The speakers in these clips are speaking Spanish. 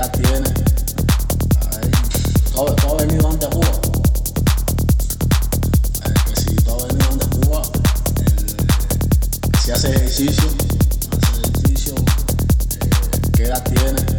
edad tiene. Todo, venido antes de eh, si todo venido antes eh, si hace ejercicio, hace ejercicio, eh, ¿qué edad tiene?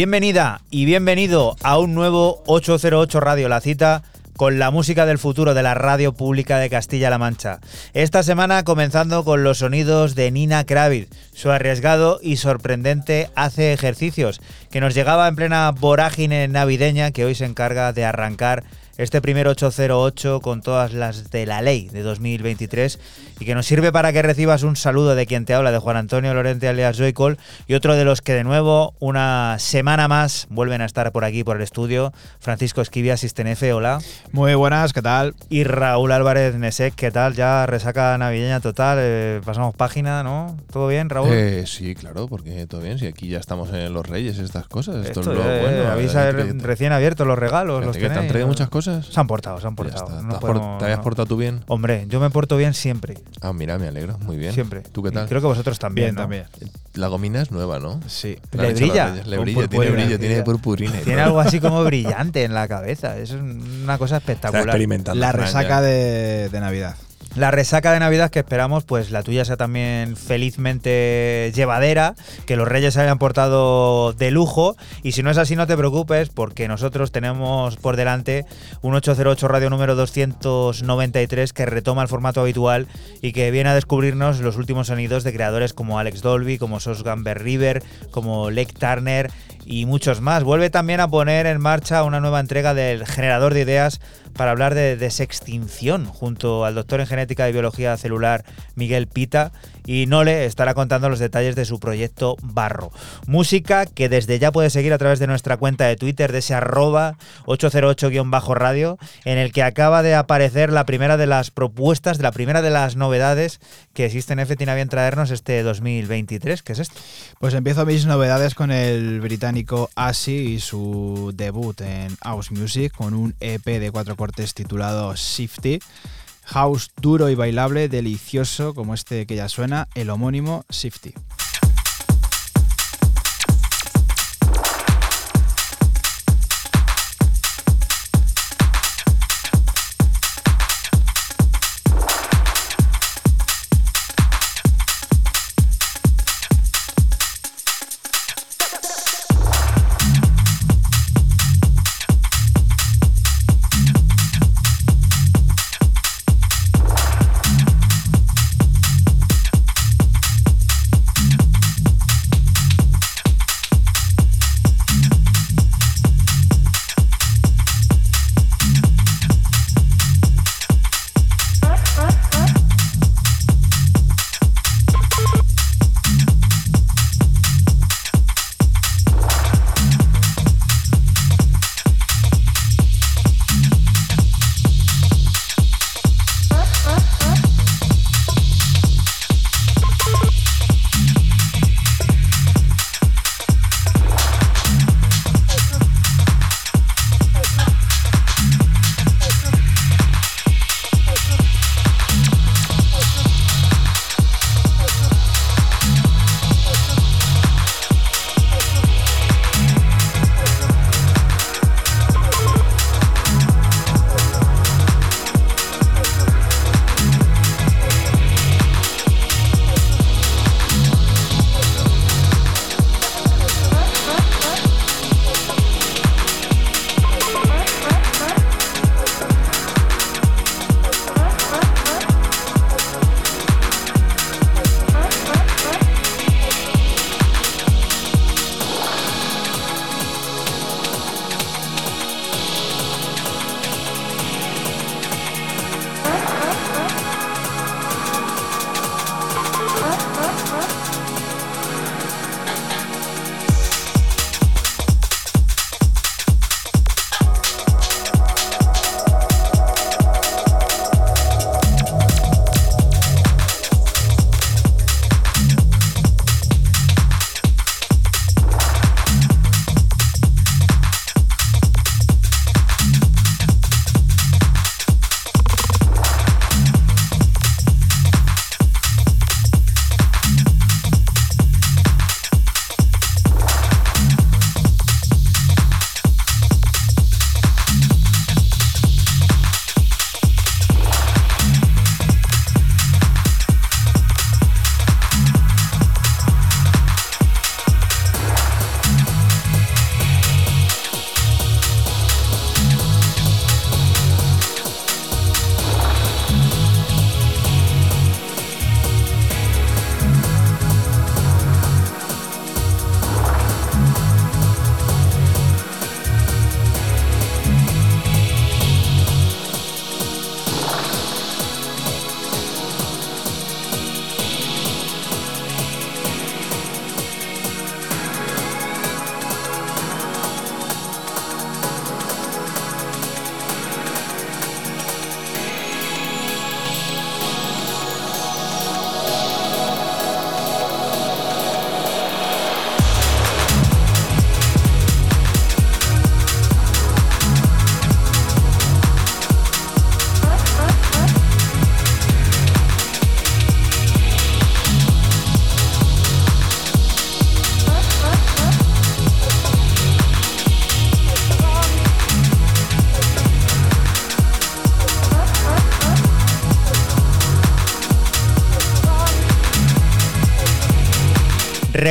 Bienvenida y bienvenido a un nuevo 808 Radio, la cita con la música del futuro de la radio pública de Castilla-La Mancha. Esta semana comenzando con los sonidos de Nina Kravitz, su arriesgado y sorprendente hace ejercicios, que nos llegaba en plena vorágine navideña que hoy se encarga de arrancar este primer 808 con todas las de la ley de 2023 y que nos sirve para que recibas un saludo de quien te habla, de Juan Antonio Lorente alias Joycol y otro de los que de nuevo una semana más vuelven a estar por aquí por el estudio, Francisco Esquivia, Sistenefe, hola. Muy buenas, ¿qué tal? Y Raúl Álvarez Nesek, ¿qué tal? Ya resaca navideña total, eh, pasamos página, ¿no? ¿Todo bien, Raúl? Eh, sí, claro, porque todo bien, si aquí ya estamos en los Reyes, estas cosas, esto, Esto, es lo eh, bueno. habéis recién abiertos los regalos, los que te han tenéis, traído ¿no? muchas cosas. Se han portado, se han portado. está. no ¿Te, has podemos- por- te habías portado tú bien? Hombre, yo me porto bien siempre, Ah, mira, me alegro, muy bien. siempre. ¿Tú qué tal? Creo que vosotros también, Bien, ¿no? también. La gomina es nueva, ¿no? Sí. La ¿Le brilla? Le brilla, tiene brillo, tiene y Tiene algo así como brillante en la cabeza. Es un- una cosa Está espectacular. experimentando. La resaca de Navidad. La resaca de Navidad que esperamos, pues la tuya sea también felizmente llevadera, que los reyes se hayan portado de lujo. Y si no es así, no te preocupes, porque nosotros tenemos por delante un 808 radio número 293 que retoma el formato habitual y que viene a descubrirnos los últimos sonidos de creadores como Alex Dolby, como Sos Gamber River, como Lake Turner y muchos más. Vuelve también a poner en marcha una nueva entrega del generador de ideas para hablar de desextinción junto al doctor en genética y biología celular Miguel Pita y Nole estará contando los detalles de su proyecto Barro. Música que desde ya puedes seguir a través de nuestra cuenta de Twitter de ese arroba 808-radio en el que acaba de aparecer la primera de las propuestas, de la primera de las novedades que existen F tiene a bien traernos este 2023. ¿Qué es esto? Pues empiezo mis novedades con el británico Asi y su debut en House Music con un EP de cuatro cortes titulado Shifty. House duro y bailable, delicioso como este que ya suena, el homónimo Shifty.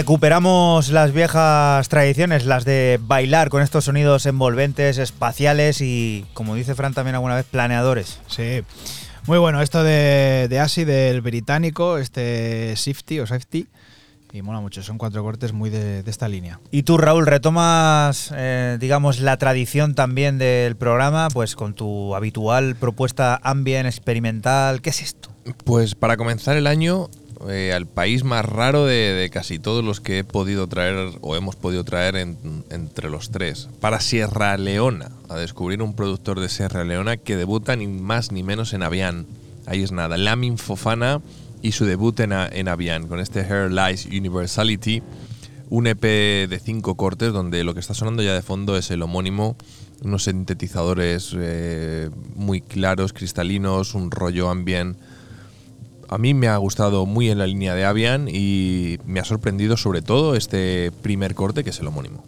Recuperamos las viejas tradiciones, las de bailar con estos sonidos envolventes, espaciales y, como dice Fran también alguna vez, planeadores. Sí. Muy bueno, esto de, de Asi, del británico, este Safety o Safety. Y mola mucho, son cuatro cortes muy de, de esta línea. Y tú, Raúl, retomas, eh, digamos, la tradición también del programa, pues con tu habitual propuesta ambient experimental. ¿Qué es esto? Pues para comenzar el año, eh, al país más raro de, casi todos los que he podido traer o hemos podido traer en- entre los tres. Para Sierra Leona, a descubrir un productor de Sierra Leona que debuta ni más ni menos en Avian. Ahí es nada, Lamin Fofana y su debut en, en Avian con este Hair Lies Universality, un EP de cinco cortes donde lo que está sonando ya de fondo es el homónimo, unos sintetizadores eh, muy claros, cristalinos, un rollo ambient a mí me ha gustado muy en la línea de Avian y me ha sorprendido sobre todo este primer corte que es el homónimo.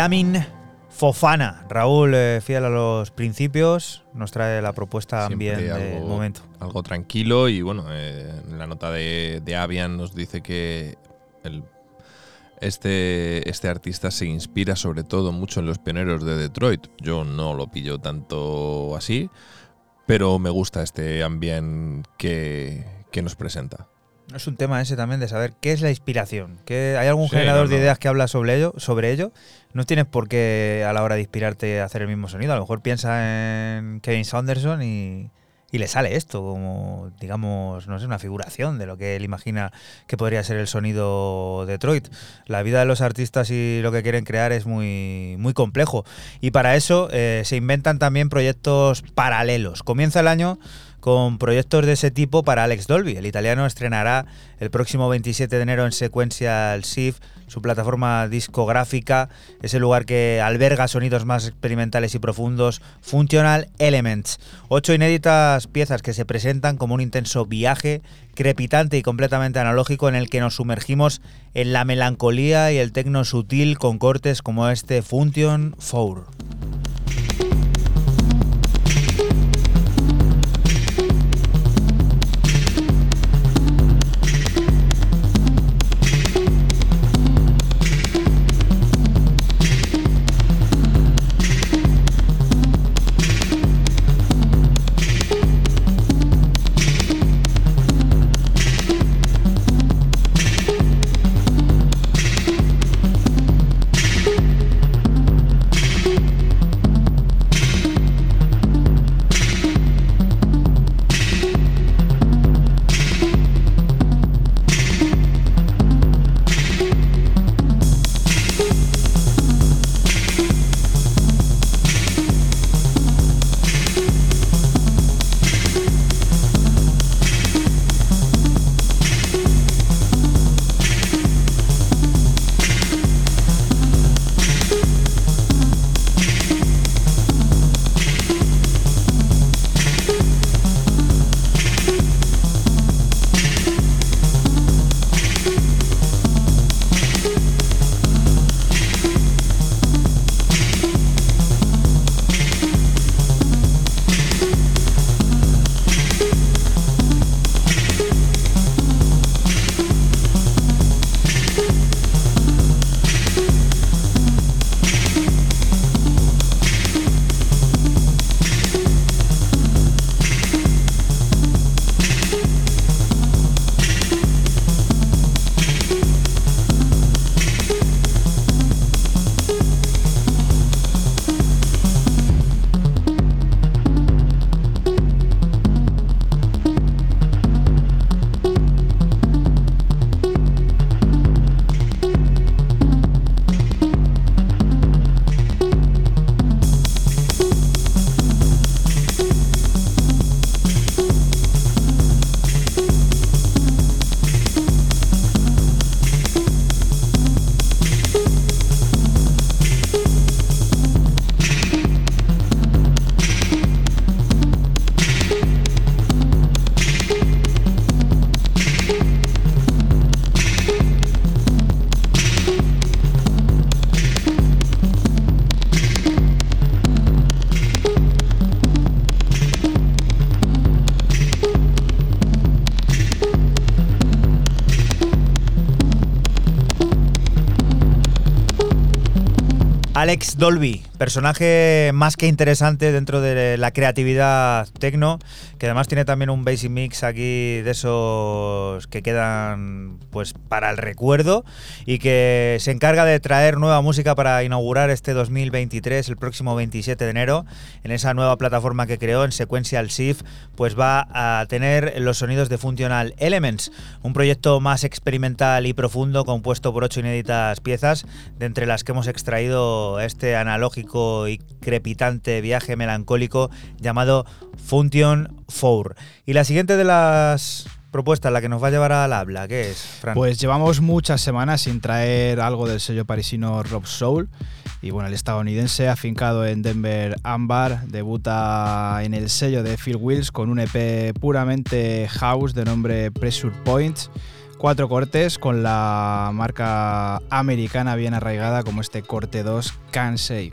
Lamin Fofana. Raúl, eh, fiel a los principios, nos trae la propuesta Siempre del momento. Algo tranquilo y bueno, eh, en la nota de, de Avian nos dice que el- este, este artista se inspira sobre todo mucho en los pioneros de Detroit. Yo no lo pillo tanto así, pero me gusta este ambient que, que nos presenta. Es un tema ese también de saber qué es la inspiración. ¿Qué- ¿Hay algún Sí, generador no, de ideas que habla sobre ello, sobre ello? No tienes por qué a la hora de inspirarte hacer el mismo sonido. A lo mejor piensa en Kevin Saunderson y, y le sale esto como, digamos, no sé, una figuración de lo que él imagina que podría ser el sonido Detroit. La vida de los artistas y lo que quieren crear es muy, muy complejo. Y para eso eh, se inventan también proyectos paralelos. Comienza el año con proyectos de ese tipo para Alex Dolby. El italiano estrenará el próximo 27 de enero en Sequential Shift su plataforma discográfica, ese lugar que alberga sonidos más experimentales y profundos, Functional Elements. Ocho inéditas piezas que se presentan como un intenso viaje crepitante y completamente analógico en el que nos sumergimos en la melancolía y el tecno sutil con cortes como este Function 4. Alex Dolby, personaje más que interesante dentro de la creatividad tecno, que además tiene también un basic mix aquí de esos que quedan pues para el recuerdo y que se encarga de traer nueva música para inaugurar este 2023 el próximo 27 de enero en esa nueva plataforma que creó en Sequential Shift, pues va a tener los sonidos de Functional Elements, un proyecto más experimental y profundo compuesto por ocho inéditas piezas, de entre las que hemos extraído este analógico y crepitante viaje melancólico llamado Function 4. Y la siguiente de las propuestas, la que nos va a llevar al habla, ¿qué es, Fran? Pues llevamos muchas semanas sin traer algo del sello parisino Rob Soul. Y bueno, el estadounidense, afincado en Denver Ambar, debuta en el sello de Phil Wills con un EP puramente house de nombre Pressure Point. Cuatro cortes con la marca americana bien arraigada como este corte 2 Kansei.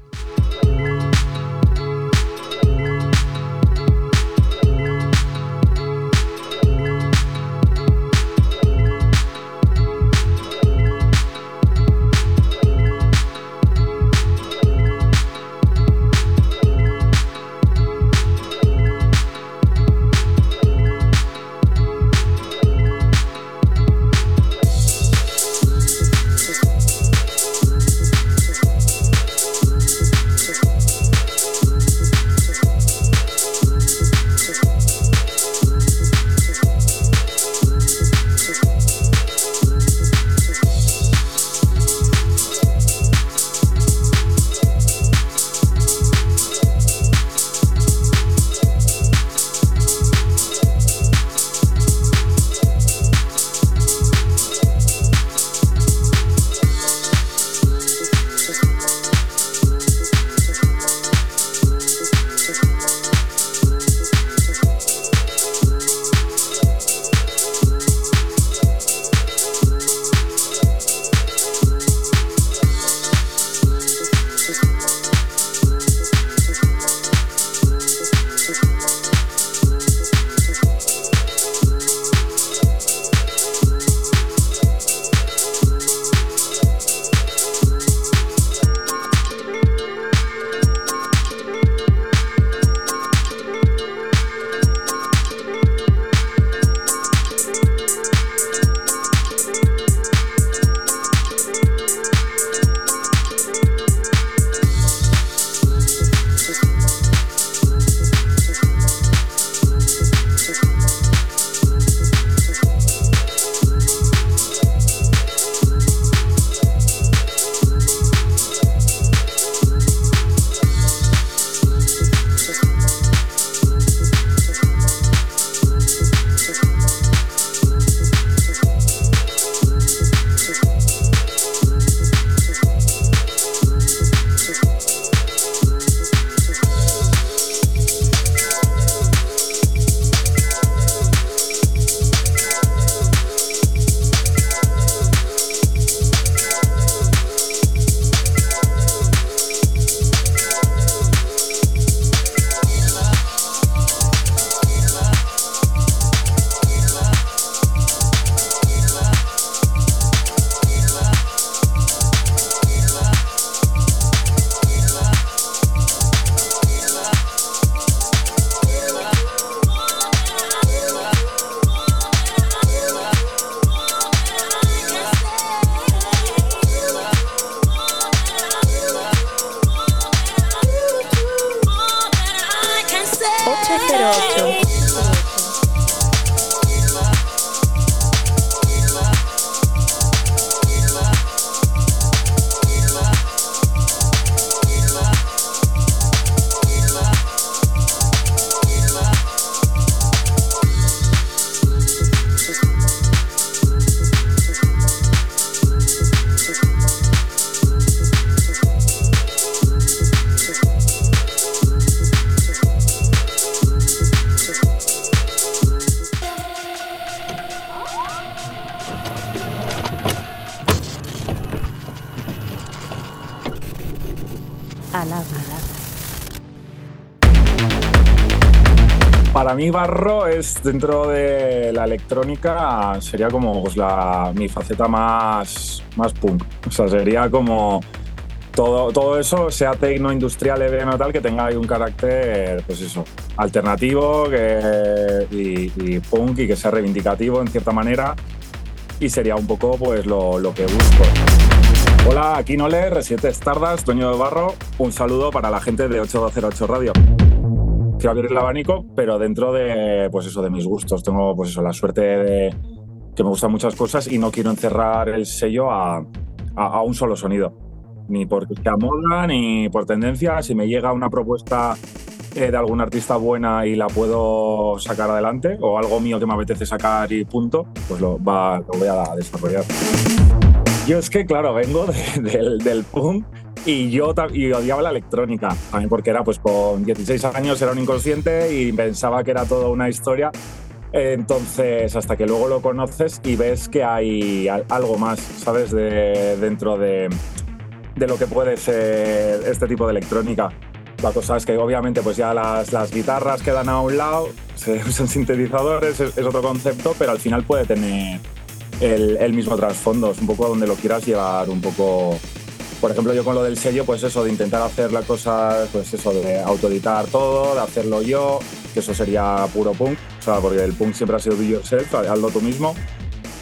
Barro es dentro de la electrónica sería como pues, la, mi faceta más, más punk. O sea, sería como todo, todo eso, sea tecno, industrial, EBM tal, que tenga ahí un carácter, pues eso, alternativo que, y, y punk y que sea reivindicativo en cierta manera. Y sería un poco pues lo, lo que busco. Hola, aquí Nole, residente Stardust, dueño de Barro. Un saludo para la gente de 8208 Radio quiero abrir el abanico, pero dentro de, pues eso, de mis gustos. Tengo, pues eso, la suerte de que me gustan muchas cosas y no quiero encerrar el sello a, a, un solo sonido. Ni porque sea moda, ni por tendencia. Si me llega una propuesta eh, de algún artista buena y la puedo sacar adelante, o algo mío que me apetece sacar y punto, pues lo, va, lo voy a desarrollar. Yo es que, claro, vengo de- del, del punk y yo y odiaba la electrónica, también porque era, pues con 16 años era un inconsciente y pensaba que era toda una historia. Entonces, hasta que luego lo conoces y ves que hay al- algo más, ¿sabes? De, dentro de, de lo que puede ser este tipo de electrónica. La cosa es que obviamente pues ya las, las guitarras quedan a un lado, se usan sintetizadores, es, otro concepto, pero al final puede tener el, el mismo trasfondo, es un poco donde lo quieras llevar un poco... Por ejemplo, yo con lo del sello, pues eso, de intentar hacer la cosa, pues eso, de autoeditar todo, de hacerlo yo, que eso sería puro punk, o sea, porque el punk siempre ha sido do yourself, hazlo tú mismo,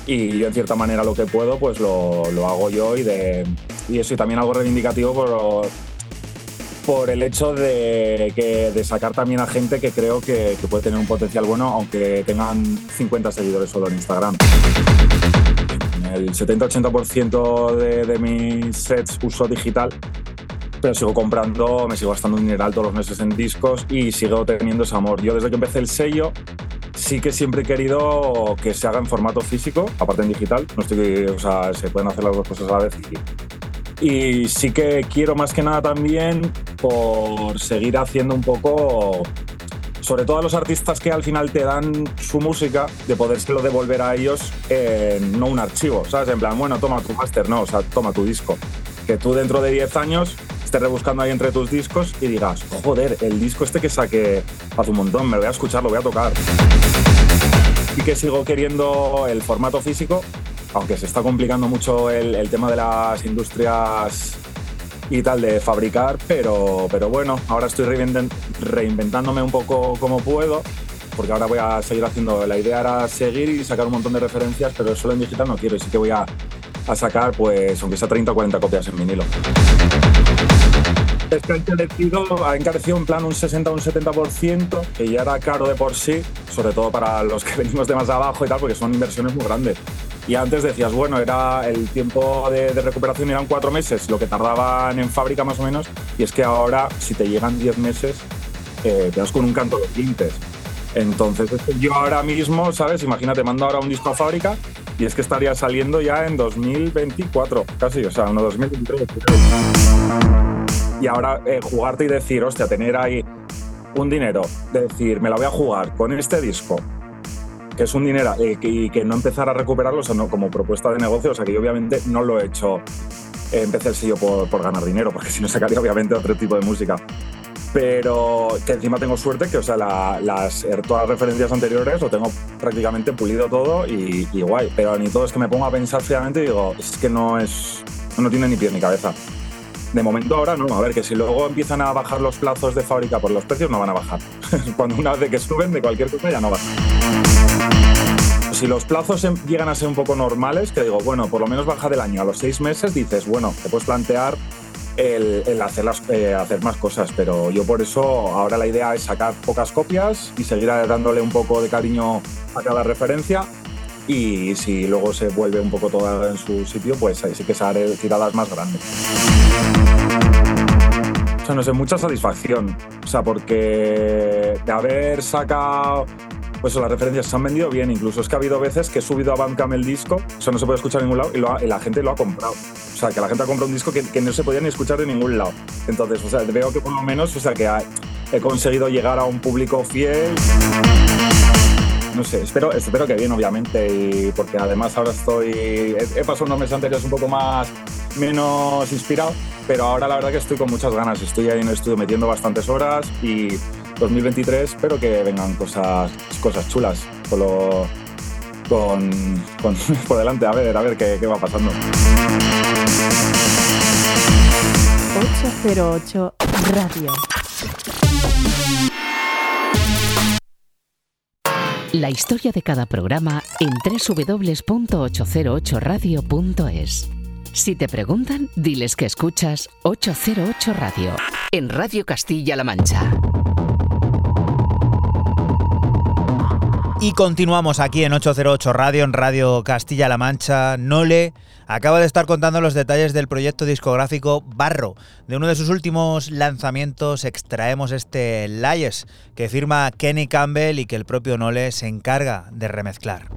y yo en cierta manera lo que puedo, pues lo, lo hago yo y, de, y eso, y también algo reivindicativo por, por el hecho de, que, de sacar también a gente que creo que, que puede tener un potencial bueno, aunque tengan 50 seguidores solo en Instagram. El 70-80% de, de mis sets uso digital, pero sigo comprando, me sigo gastando un dineral todos los meses en discos y sigo teniendo ese amor. Yo desde que empecé el sello sí que siempre he querido que se haga en formato físico, aparte en digital. No estoy, o sea, se pueden hacer las dos cosas a la vez. Y, sí que quiero más que nada también por seguir haciendo un poco, sobre todo a los artistas que al final te dan su música, de podérselo devolver a ellos en no un archivo, ¿sabes? En plan, bueno, toma tu máster, no, o sea, toma tu disco. Que tú dentro de 10 años estés rebuscando ahí entre tus discos y digas, joder, el disco este que saqué hace un montón, me lo voy a escuchar, lo voy a tocar. Y que sigo queriendo el formato físico, aunque se está complicando mucho el tema de las industrias y tal de fabricar, pero, pero bueno, ahora estoy reinventándome un poco como puedo, porque ahora voy a seguir haciendo, la idea era seguir y sacar un montón de referencias, pero solo en digital no quiero, y sí que voy a, a sacar, pues, aunque sea 30 o 40 copias en vinilo. Es que ha encarecido, ha encarecido en plan un 60 o un 70%, que ya era caro de por sí, sobre todo para los que venimos de más abajo y tal, porque son inversiones muy grandes. Y antes decías, bueno, era el tiempo de, recuperación eran cuatro meses, lo que tardaban en fábrica más o menos, y es que ahora, si te llegan 10 meses, eh, te das con un canto de dientes. Entonces, yo ahora mismo, ¿sabes? Imagínate, mando ahora un disco a fábrica y es que estaría saliendo ya en 2024, casi, o sea, no 2023. Y ahora eh, jugarte y decir, hostia, tener ahí un dinero, decir, me la voy a jugar con este disco, que es un dinero, eh, que- y que no empezar a recuperarlo, o sea, no, como propuesta de negocio, o sea, que yo obviamente no lo he hecho, eh, empecé el sello por, por ganar dinero, porque si no sacaría obviamente otro tipo de música. Pero que encima tengo suerte que, o sea, la- las, eh, todas las referencias anteriores lo tengo prácticamente pulido todo y, y guay. Pero ni todo es que me pongo a pensar fríamente y digo, es que no es. no tiene ni pie ni cabeza. De momento ahora no, a ver, que si luego empiezan a bajar los plazos de fábrica por los precios, no van a bajar. Cuando una vez que suben de cualquier cosa ya no bajan. Si los plazos em- llegan a ser un poco normales, que digo, bueno, por lo menos baja del año a los seis meses, dices, bueno, te puedes plantear el, el eh, hacer más cosas, pero yo por eso ahora la idea es sacar pocas copias y seguir dándole un poco de cariño a cada referencia y si luego se vuelve un poco toda en su sitio, pues ahí sí que se haré tiradas más grandes. O sea, no sé, mucha satisfacción. O sea, porque de haber sacado. Pues las referencias se han vendido bien, incluso es que ha habido veces que he subido a Bandcamp el disco, o sea, no se puede escuchar en ningún lado y, la gente lo ha comprado. O sea, que la gente ha comprado un disco que, no se podía ni escuchar de ningún lado. Entonces, o sea, veo que por lo menos, o sea, que he conseguido llegar a un público fiel. No sé, espero, espero que bien, obviamente, y porque además ahora estoy. He, he pasado unos meses anteriores un poco más. menos inspirado, pero ahora la verdad que estoy con muchas ganas. Estoy ahí en el estudio metiendo bastantes horas y 2023 espero que vengan cosas, cosas chulas con lo- con, con- por delante. A ver, a ver qué, qué va pasando. 808 Radio. La historia de cada programa en www.808radio.es. Si te preguntan, diles que escuchas 808 Radio en Radio Castilla-La Mancha. Y continuamos aquí en 808 Radio, en Radio Castilla-La Mancha. Nole acaba de estar contando los detalles del proyecto discográfico Barro. De uno de sus últimos lanzamientos extraemos este Lies, que firma Kenny Campbell y que el propio Nole se encarga de remezclar.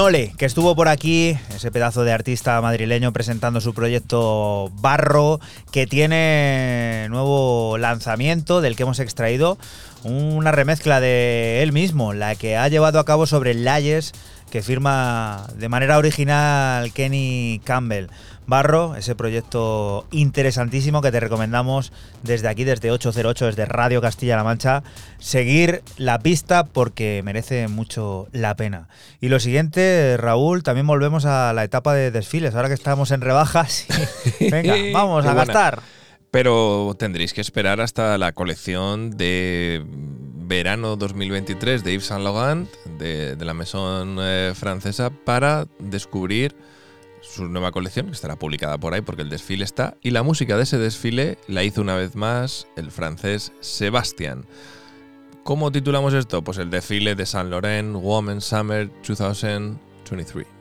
Nole, que estuvo por aquí, ese pedazo de artista madrileño presentando su proyecto Barro, que tiene nuevo lanzamiento del que hemos extraído una remezcla de él mismo, la que ha llevado a cabo sobre Layes, que firma de manera original Kenny Campbell. Barro, ese proyecto interesantísimo que te recomendamos desde aquí, desde 808, desde Radio Castilla-La Mancha, seguir la pista porque merece mucho la pena. Y lo siguiente, Raúl, también volvemos a la etapa de desfiles, ahora que estamos en rebajas. Venga, vamos a gastar. Pero tendréis que esperar hasta la colección de verano 2023 de Yves Saint Laurent, de, la Maison eh, francesa, para descubrir su nueva colección, que estará publicada por ahí porque el desfile está. Y la música de ese desfile la hizo una vez más el francés Sebastián. ¿Cómo titulamos esto? Pues el desfile de Saint Laurent Woman Summer 2023.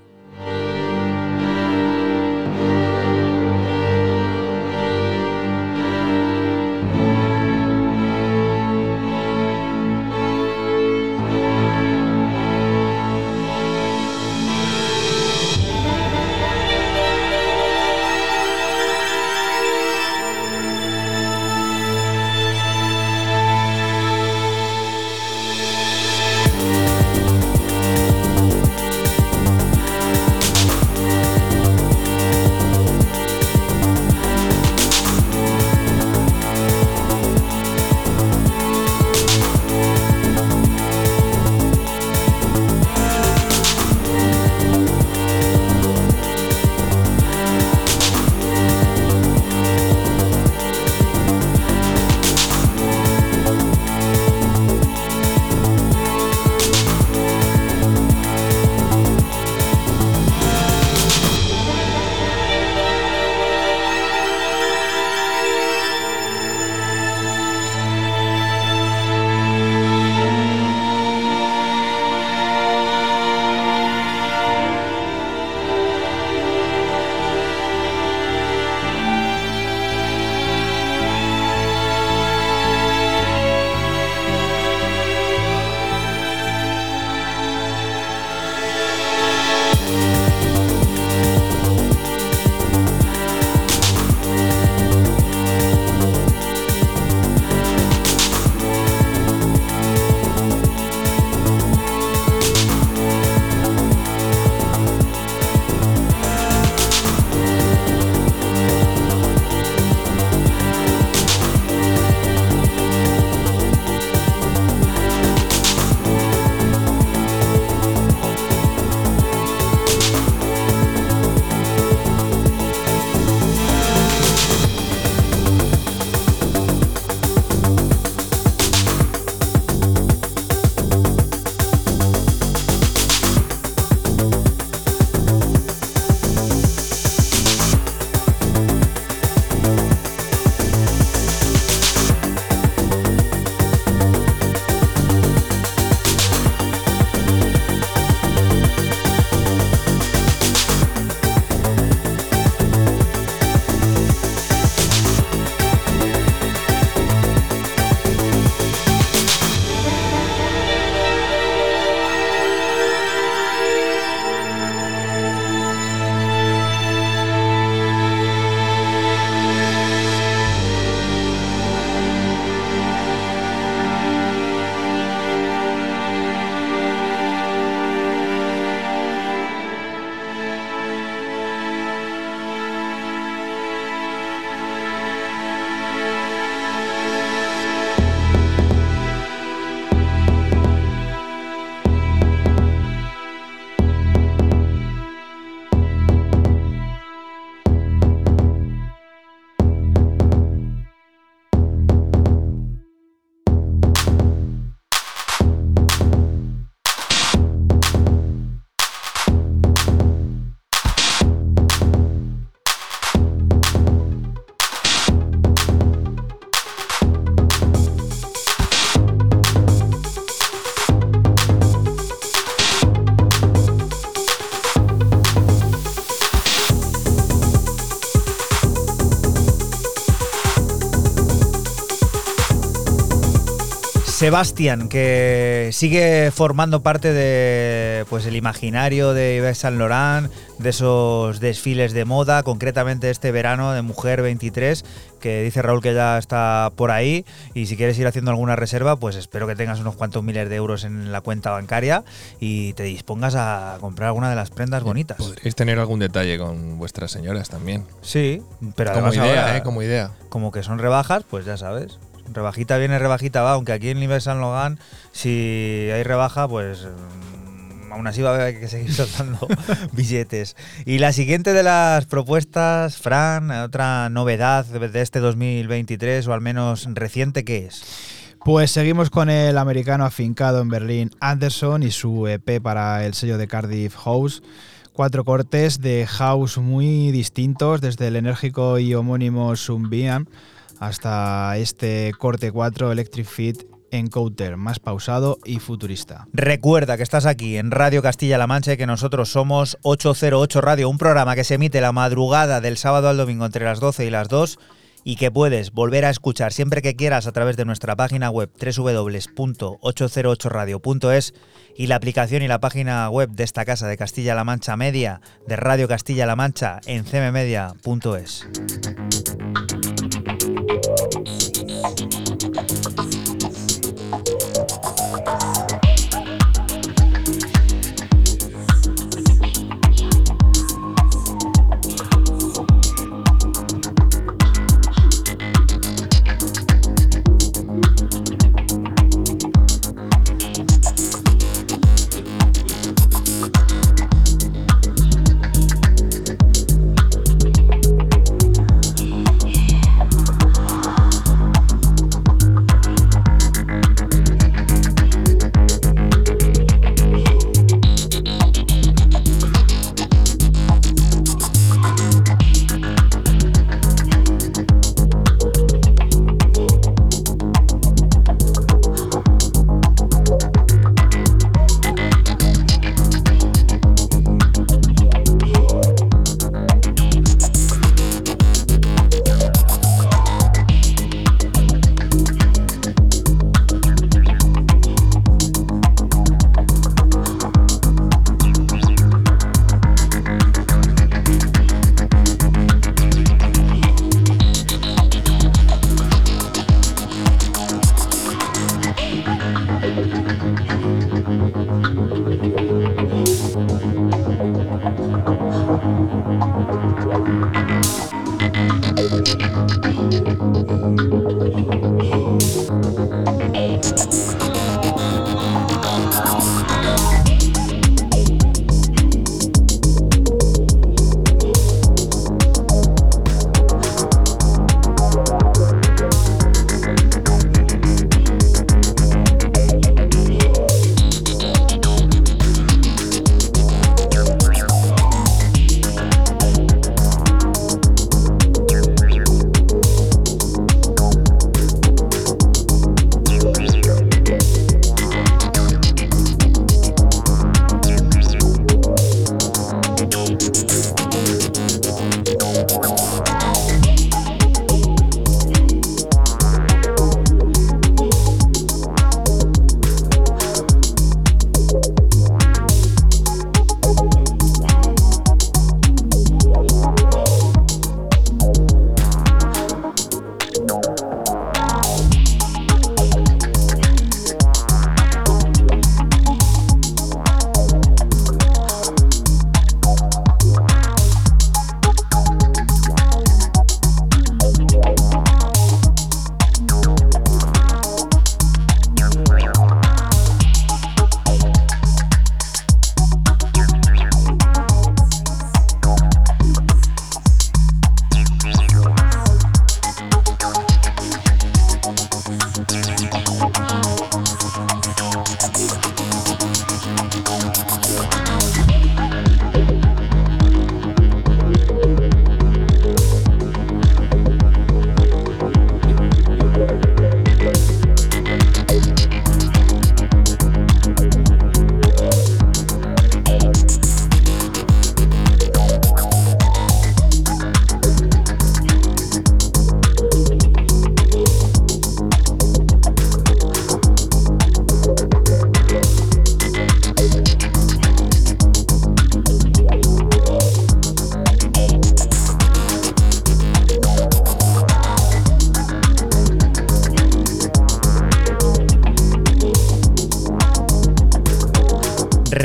Sebastián, que sigue formando parte de pues el imaginario de Yves Saint Laurent, de esos desfiles de moda, concretamente este verano de Mujer 23, que dice Raúl que ya está por ahí y si quieres ir haciendo alguna reserva, pues espero que tengas unos cuantos miles de euros en la cuenta bancaria y te dispongas a comprar alguna de las prendas bonitas. Podríais tener algún detalle con vuestras señoras también. Sí, pero Como además idea, ahora, ¿eh? Como idea. como que son rebajas, pues ya sabes. Rebajita viene, rebajita va, aunque aquí en Nivel San Logan, si hay rebaja, pues mm, aún así va a haber que seguir soltando billetes. Y la siguiente de las propuestas, Fran, otra novedad de este 2023, o al menos reciente, ¿qué es? Pues seguimos con el americano afincado en Berlín, Anderson, y su EP para el sello de Cardiff House. Cuatro cortes de house muy distintos, desde el enérgico y homónimo Sumbian hasta este corte 4 Electric Fit Encounter, más pausado y futurista. Recuerda que estás aquí en Radio Castilla-La Mancha y que nosotros somos 808 Radio, un programa que se emite la madrugada del sábado al domingo entre las 12 y las 2 y que puedes volver a escuchar siempre que quieras a través de nuestra página web www.808radio.es y la aplicación y la página web de esta casa de Castilla-La Mancha Media de Radio Castilla-La Mancha en cmmedia.es.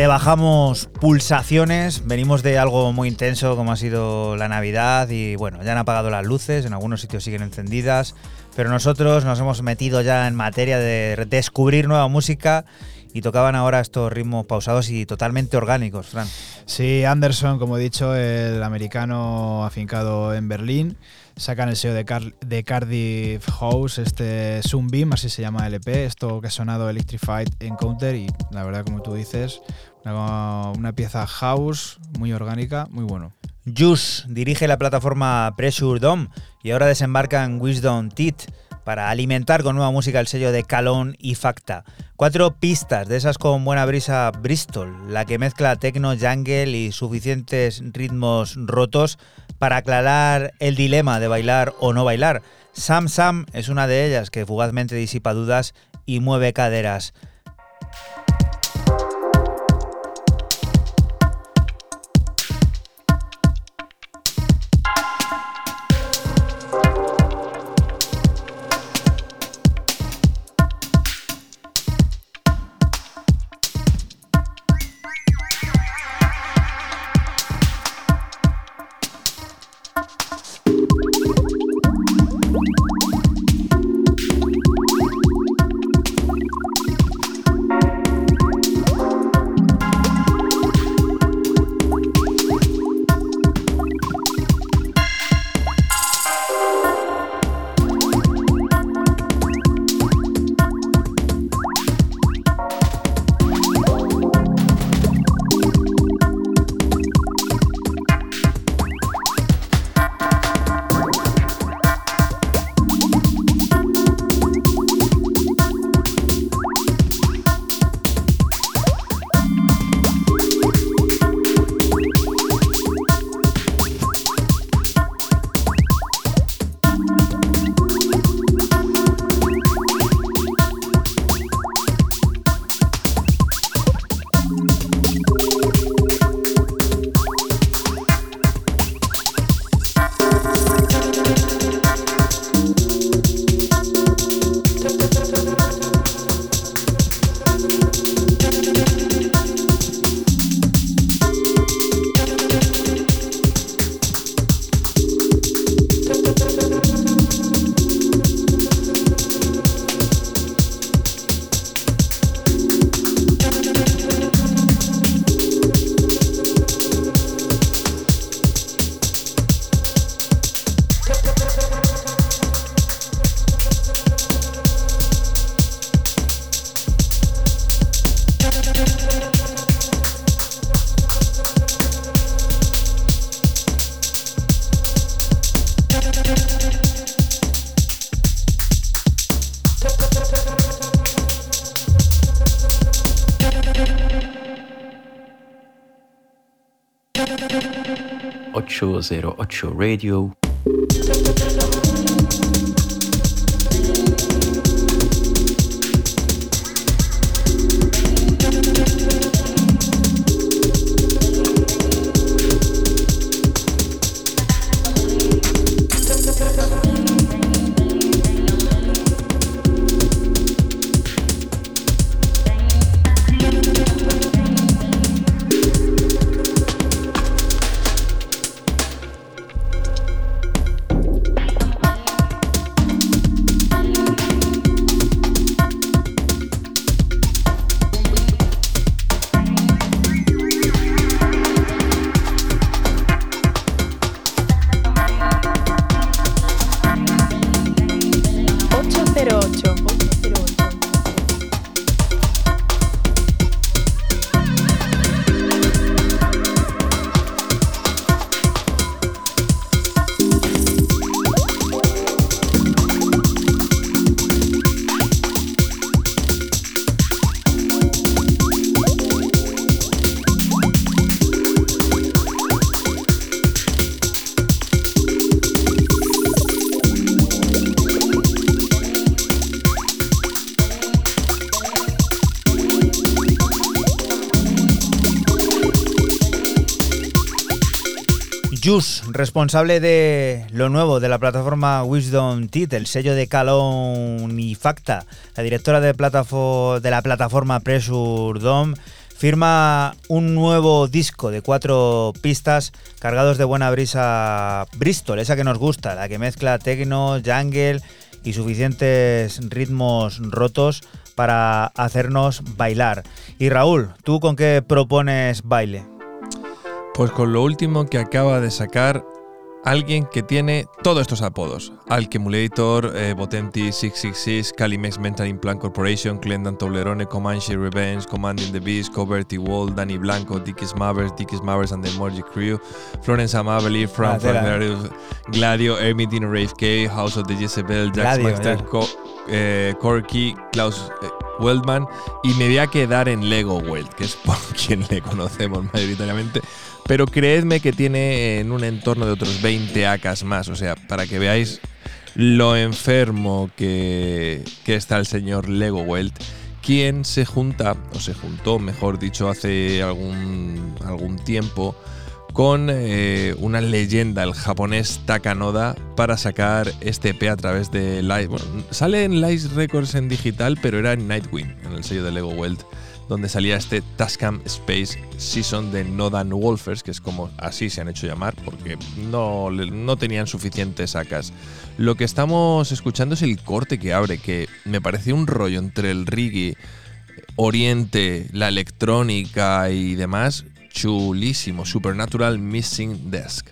rebajamos pulsaciones, venimos de algo muy intenso como ha sido la Navidad y bueno, ya han apagado las luces, en algunos sitios siguen encendidas, pero nosotros nos hemos metido ya en materia de descubrir nueva música y tocaban ahora estos ritmos pausados y totalmente orgánicos, Fran. Sí, Anderson, como he dicho, el americano afincado en Berlín, sacan el sello de, Car- de Cardiff House, este Sunbeam, así se llama el EP, esto que ha sonado Electrified Encounter y la verdad, como tú dices, una, pieza house muy orgánica, muy bueno. Juice dirige la plataforma Pressure Dome y ahora desembarca en Wisdom Teeth para alimentar con nueva música el sello de Calón y Facta. Cuatro pistas de esas con buena brisa Bristol, la que mezcla techno, jungle y suficientes ritmos rotos para aclarar el dilema de bailar o no bailar. Sam Sam es una de ellas que fugazmente disipa dudas y mueve caderas. Ocho zero ocho Radio. Jus, responsable de lo nuevo de la plataforma Wisdom Teeth, el sello de Calón Facta, la directora de, de la plataforma Pressure Dome, firma un nuevo disco de cuatro pistas cargados de buena brisa Bristol, esa que nos gusta, la que mezcla techno, jungle y suficientes ritmos rotos para hacernos bailar. Y Raúl, ¿tú con qué propones baile? Pues con lo último que acaba de sacar alguien que tiene todos estos apodos. Alchemulator, eh, Botenti 666, Calimex Mental Implant Corporation, Clendan Toblerone, Comanche Revenge, Commanding the Beast, Coverty Wall, Danny Blanco, Dickies Mavericks, Dickies Mavericks and the Emoji Crew, Florence Amabeli, Frank tela. Gladio, Hermitin Rave K, House of the Jezebel, Gladio, Master, ya. Co- eh, Corky, Klaus eh, Weldman y me voy a quedar en Lego Weld, que es por quien le conocemos mayoritariamente. Pero creedme que tiene en un entorno de otros 20 acas más. O sea, para que veáis lo enfermo que, que está el señor Lego Weld, quien se junta, o se juntó, mejor dicho, hace algún, algún tiempo con eh, una leyenda, el japonés Takanoda, para sacar este EP a través de Live. Bueno, sale en Live Records en digital, pero era en Nightwing, en el sello de Lego Weld, donde salía este Tascam Space Season de Nodan Wolfers, que es como así se han hecho llamar, porque no, no tenían suficientes sacas. Lo que estamos escuchando es el corte que abre, que me parece un rollo entre el reggae, Oriente, la electrónica y demás, chulísimo. Supernatural Missing Desk.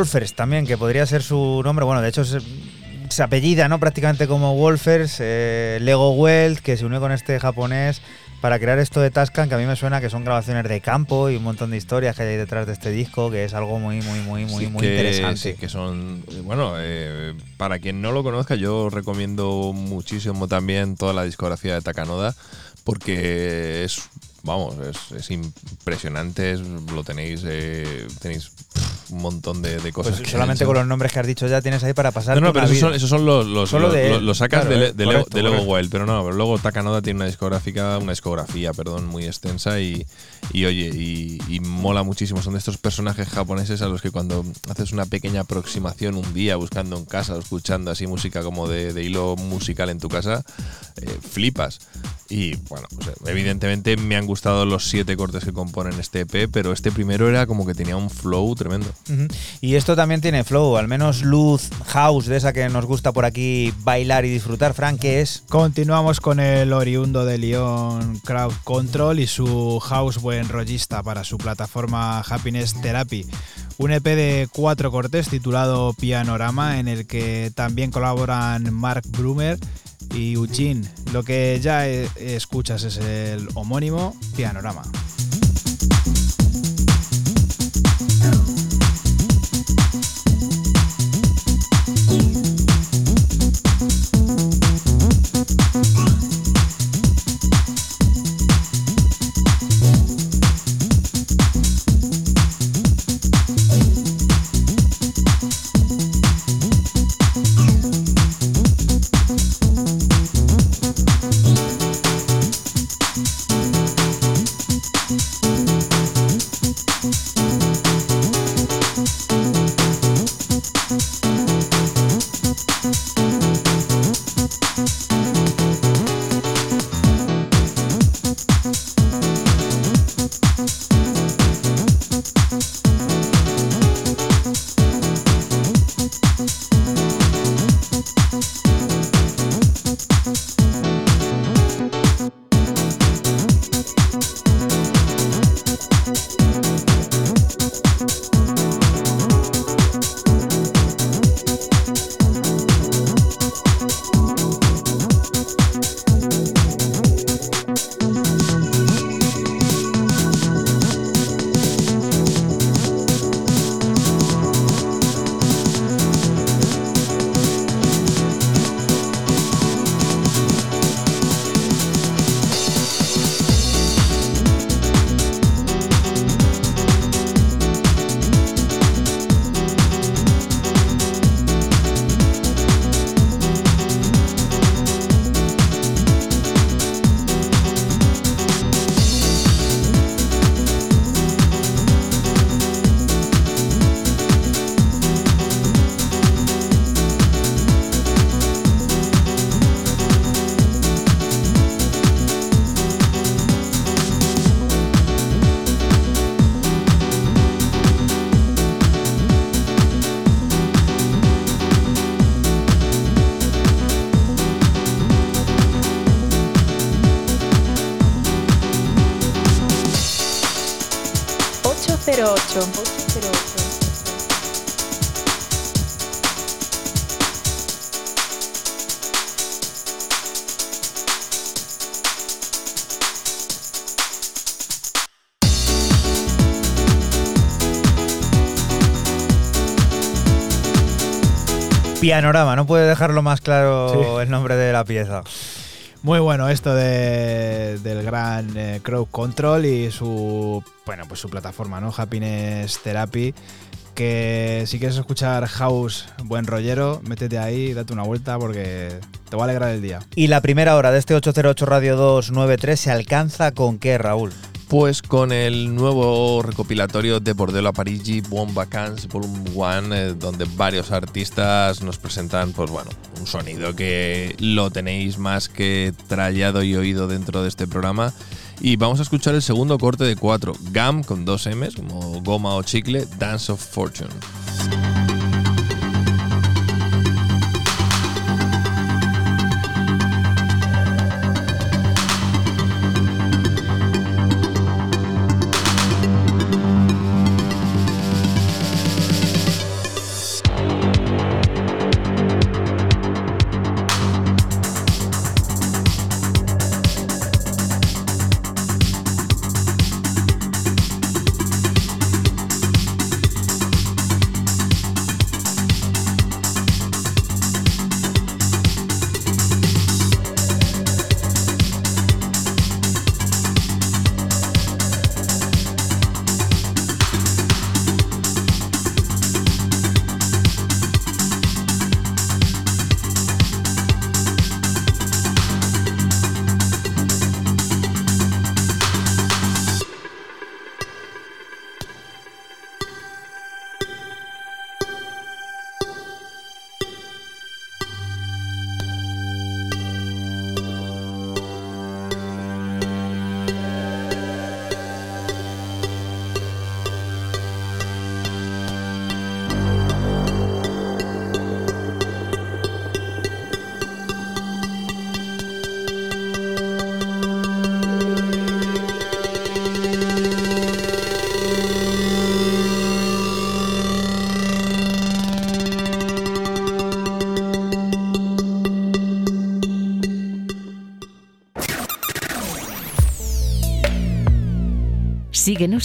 Wolfers también, que podría ser su nombre. Bueno, de hecho se, se apellida, ¿no? Prácticamente como Wolfers. eh, Lego Weld, que se unió con este japonés para crear esto de Tascan, que a mí me suena que son grabaciones de campo y un montón de historias que hay detrás de este disco, que es algo muy, muy, muy, muy, Sí muy que- interesante. sí que son. eh, Bueno, eh, para quien no lo conozca, yo recomiendo muchísimo también toda la discografía de Takanoda, porque es. Vamos, es, es impresionante. es- lo tenéis. eh, tenéis pff, un montón de, de cosas. Pues que solamente con los nombres que has dicho ya tienes ahí para pasar. No, no, pero esos son, esos son los, los, Solo los- de él, los- los sacas claro, de, eh, de Lego, correcto, de Lego correcto. Wild, pero no, pero luego Takanoda tiene una discográfica, una discografía, perdón, muy extensa y, y oye, y, y mola muchísimo. Son de estos personajes japoneses a los que cuando haces una pequeña aproximación un día buscando en casa o escuchando así música como de, de hilo musical en tu casa, eh, flipas. Y bueno, pues, evidentemente me han gustado los siete cortes que componen este EP, pero este primero era como que tenía un flow tremendo. Y esto también tiene flow, al menos luz, house, de esa que nos gusta por aquí bailar y disfrutar, Frank, que es Continuamos con el oriundo de Lyon Crowd Control y su house buen rollista para su plataforma Happiness Therapy. Un EP de cuatro cortes titulado Pianorama en el que también colaboran Mark Brumer y Eugene. Lo que ya eh, escuchas es el homónimo Pianorama. Pianorama, no puede dejarlo más claro el nombre de la pieza. Muy bueno esto de- del gran eh, Crowd Control y su bueno pues su plataforma, ¿no? Happiness Therapy. Que si quieres escuchar house buen rollero, métete ahí, date una vuelta porque te va a alegrar el día. Y la primera hora de este 808 Radio 293 se alcanza con qué, Raúl? Pues con el nuevo recopilatorio de Bordello a Parigi, Buon Vacances Volume 1, eh, donde varios artistas nos presentan, pues bueno, un sonido que lo tenéis más que trallado y oído dentro de este programa. Y vamos a escuchar el segundo corte de cuatro, GAM con dos M's, como goma o chicle, Dance of Fortune.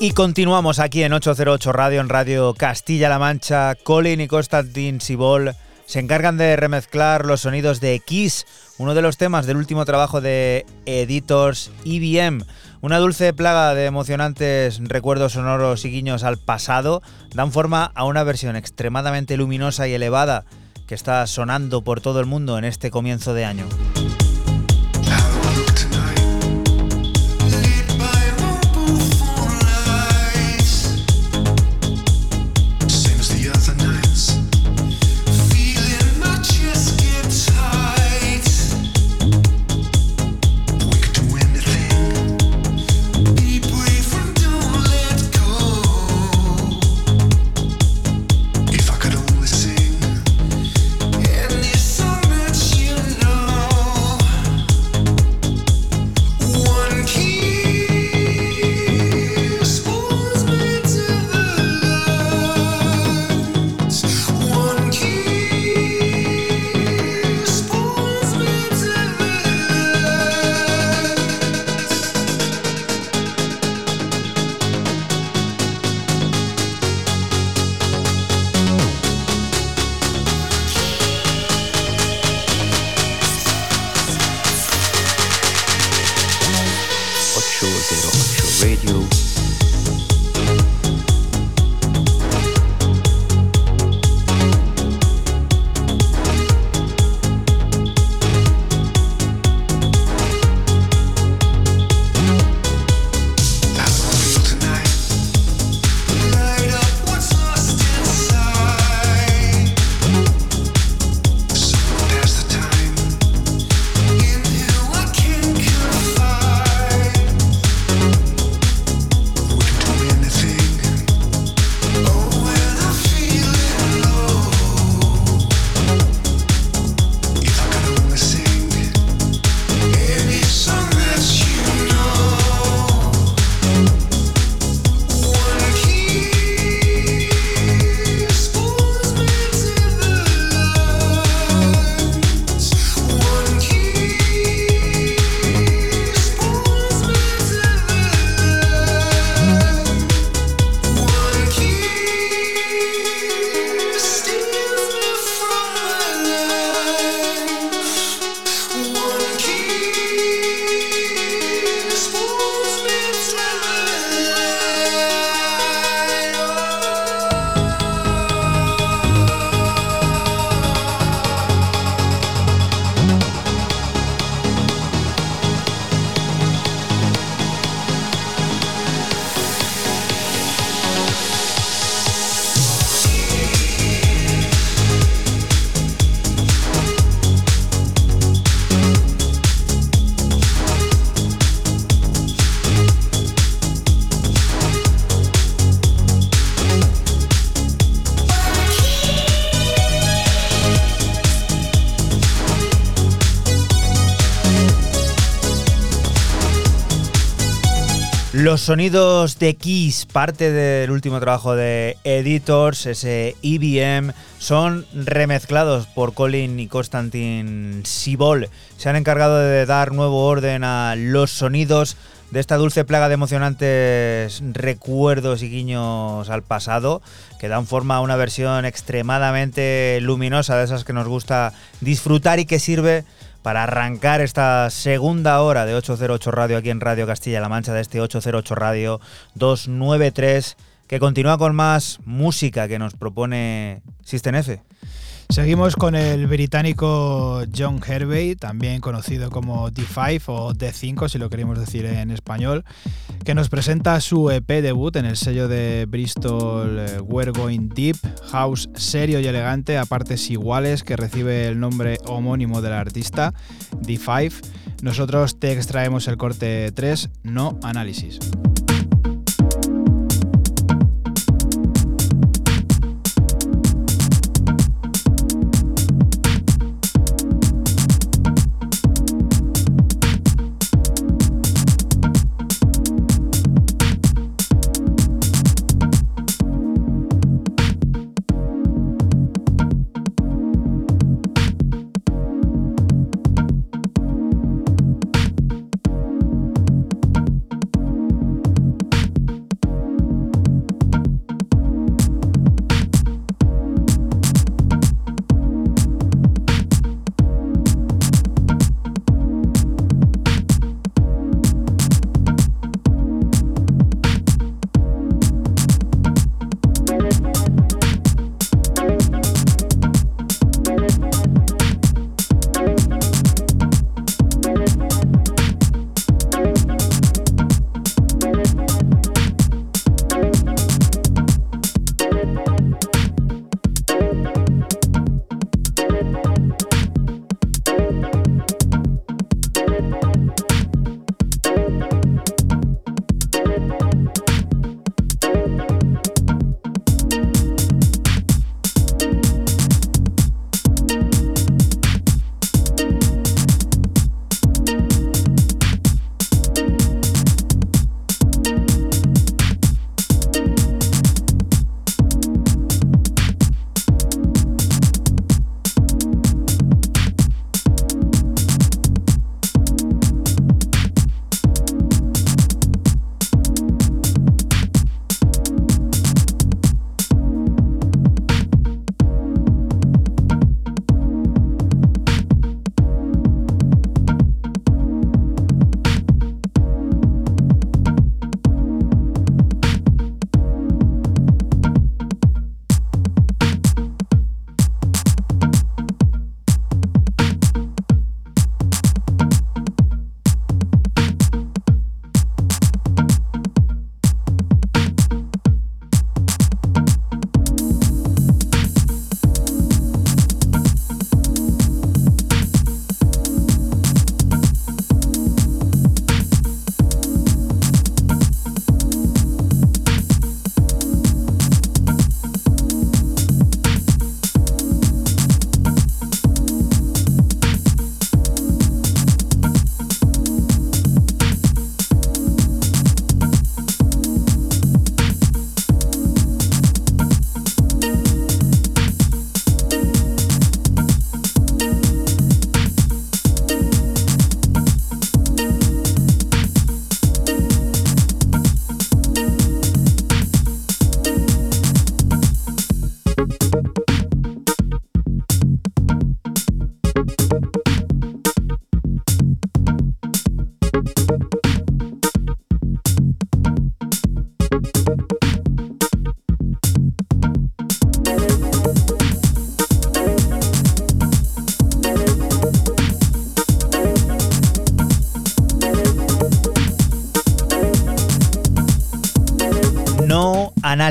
Y continuamos aquí en 808 Radio, en Radio Castilla-La Mancha. Colin y Constantin Sibol se encargan de remezclar los sonidos de Kiss, uno de los temas del último trabajo de Editors IBM. Una dulce plaga de emocionantes recuerdos sonoros y guiños al pasado dan forma a una versión extremadamente luminosa y elevada que está sonando por todo el mundo en este comienzo de año. Sonidos de Kiss, parte del último trabajo de Editors, ese EBM, son remezclados por Colin y Constantin Sibol. Se han encargado de dar nuevo orden a los sonidos de esta dulce plaga de emocionantes recuerdos y guiños al pasado, que dan forma a una versión extremadamente luminosa de esas que nos gusta disfrutar y que sirve para arrancar esta segunda hora de 808 Radio aquí en Radio Castilla-La Mancha de este 808 Radio 293 que continúa con más música que nos propone System F. Seguimos con el británico John Hervey, también conocido como D5 o D5 si lo queremos decir en español, que nos presenta su EP debut en el sello de Bristol eh, We're Going Deep, house serio y elegante a partes iguales que recibe el nombre homónimo del artista, D5. Nosotros te extraemos el corte 3, no análisis.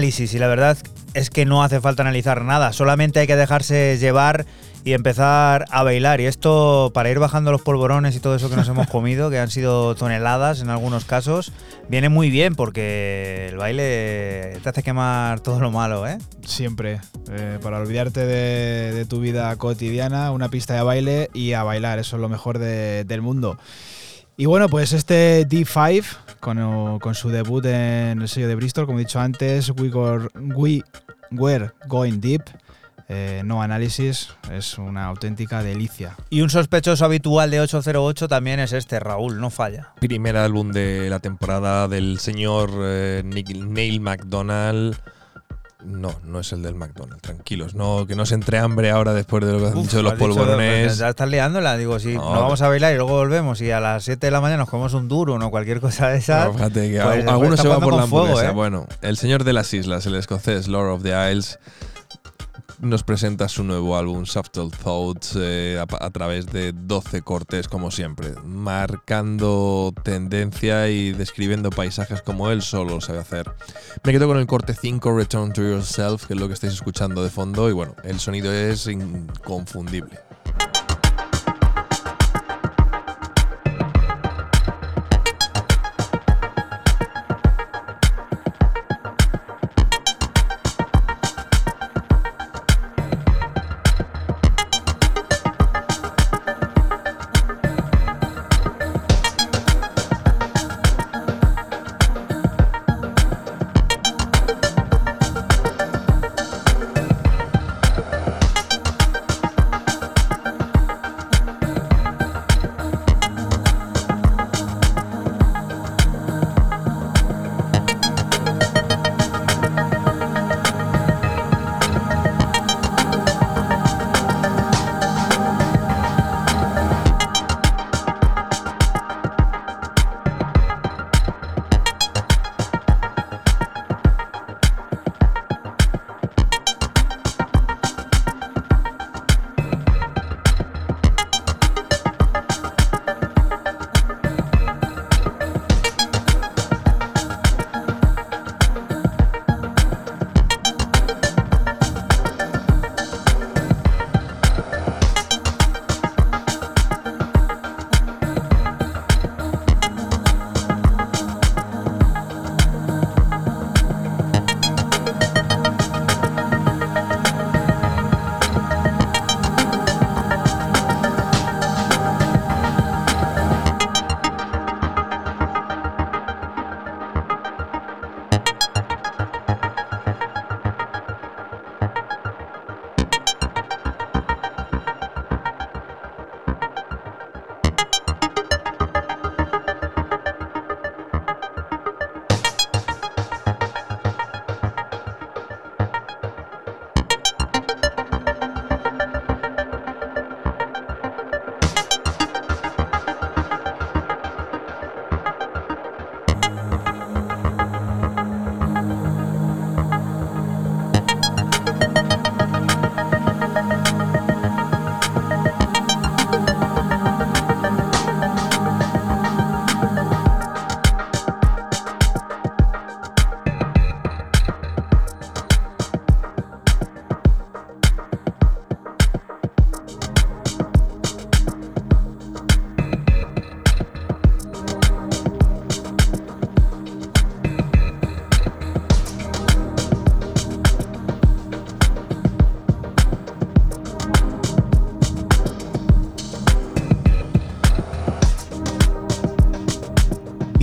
Análisis y la verdad es que no hace falta analizar nada, solamente hay que dejarse llevar y empezar a bailar. Y esto para ir bajando los polvorones y todo eso que nos hemos comido, que han sido toneladas en algunos casos, viene muy bien porque el baile te hace quemar todo lo malo, ¿eh? Siempre. eh, para olvidarte de, de tu vida cotidiana, una pista de baile y a bailar. Eso es lo mejor de- del mundo. Y bueno, pues este D5, con, con su debut en el sello de Bristol, como he dicho antes, We, Were Going Deep, eh, no análisis, es una auténtica delicia. Y un sospechoso habitual de 808 también es este, Raúl, no falla. Primer álbum de la temporada del señor eh, Nick- Neil McDonald. No, no es el del McDonald, tranquilos. No, que no se entre hambre ahora después de lo que han Uf, dicho los dicho, polvorones. Ya estás liándola, digo, si No, nos vamos a bailar y luego volvemos y a las 7 de la mañana nos comemos un duro o cualquier cosa de esas. No, fíjate que pues, al- alguno está se va jugando por la fuego, hamburguesa. ¿eh? Bueno, el señor de las islas, el escocés Lord of the Isles, nos presenta su nuevo álbum, Subtle Thoughts, eh, a, a través de 12 cortes, como siempre, marcando tendencia y describiendo paisajes como él solo sabe hacer. Me quedo con el corte 5, Return to Yourself, que es lo que estáis escuchando de fondo, y bueno, el sonido es inconfundible.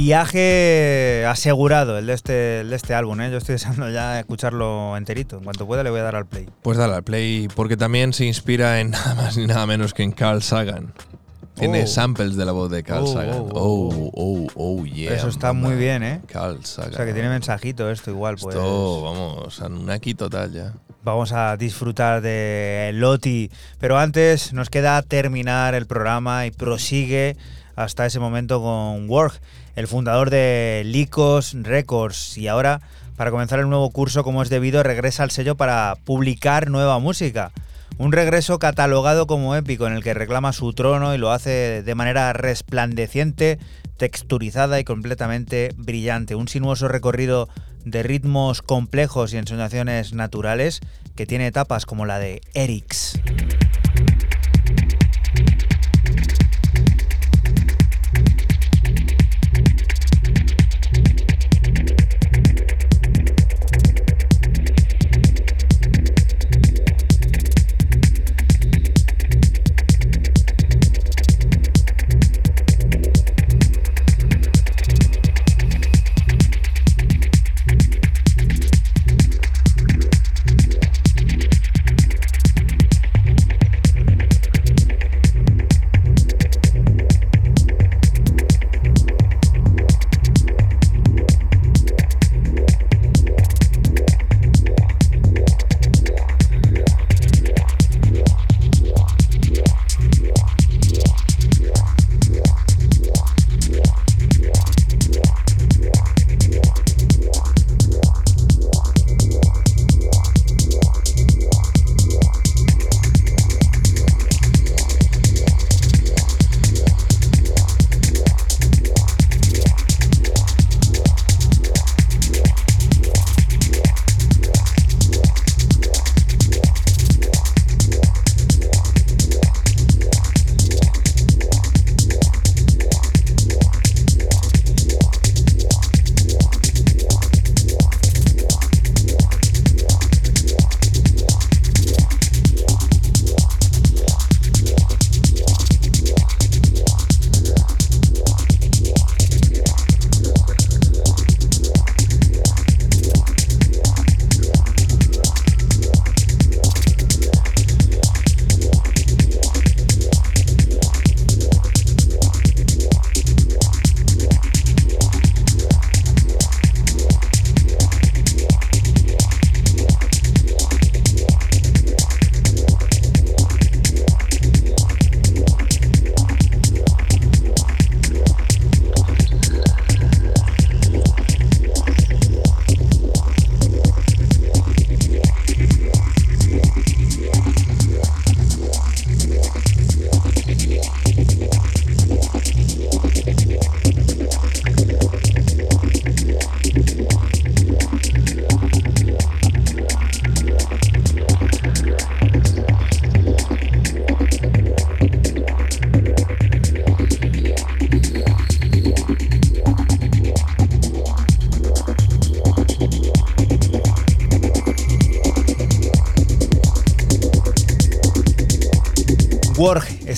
Viaje asegurado el de este, el de este álbum, ¿eh? Yo estoy deseando ya escucharlo enterito. En cuanto pueda le voy a dar al play. Pues dale al play, porque también se inspira en nada más ni nada menos que en Carl Sagan. Tiene Oh. samples de la voz de Carl Oh, Sagan. oh, Oh, oh, oh, yeah. Eso está mamá. muy bien, ¿eh? Carl Sagan. O sea que tiene mensajito esto igual, pues. Esto, vamos, Anunnaki total ya. Vamos a disfrutar de Loti. Pero antes nos queda terminar el programa y prosigue hasta ese momento con Work, el fundador de Lycos Records. Y ahora, para comenzar el nuevo curso como es debido, regresa al sello para publicar nueva música. Un regreso catalogado como épico en el que reclama su trono y lo hace de manera resplandeciente, texturizada y completamente brillante. Un sinuoso recorrido de ritmos complejos y ensoñaciones naturales que tiene etapas como la de Erix.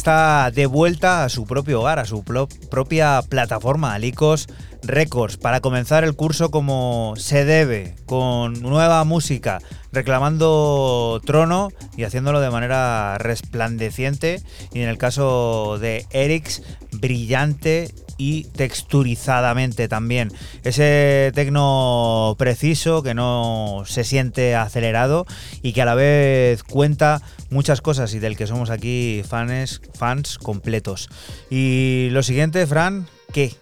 Está de vuelta a su propio hogar, a su pro- propia plataforma, Alicos Records, para comenzar el curso como se debe, con nueva música, reclamando trono y haciéndolo de manera resplandeciente. Y en el caso de Erix, brillante y texturizadamente también. Ese tecno preciso que no se siente acelerado y que a la vez cuenta muchas cosas y del que somos aquí fans, fans completos. Y lo siguiente, Fran, ¿qué?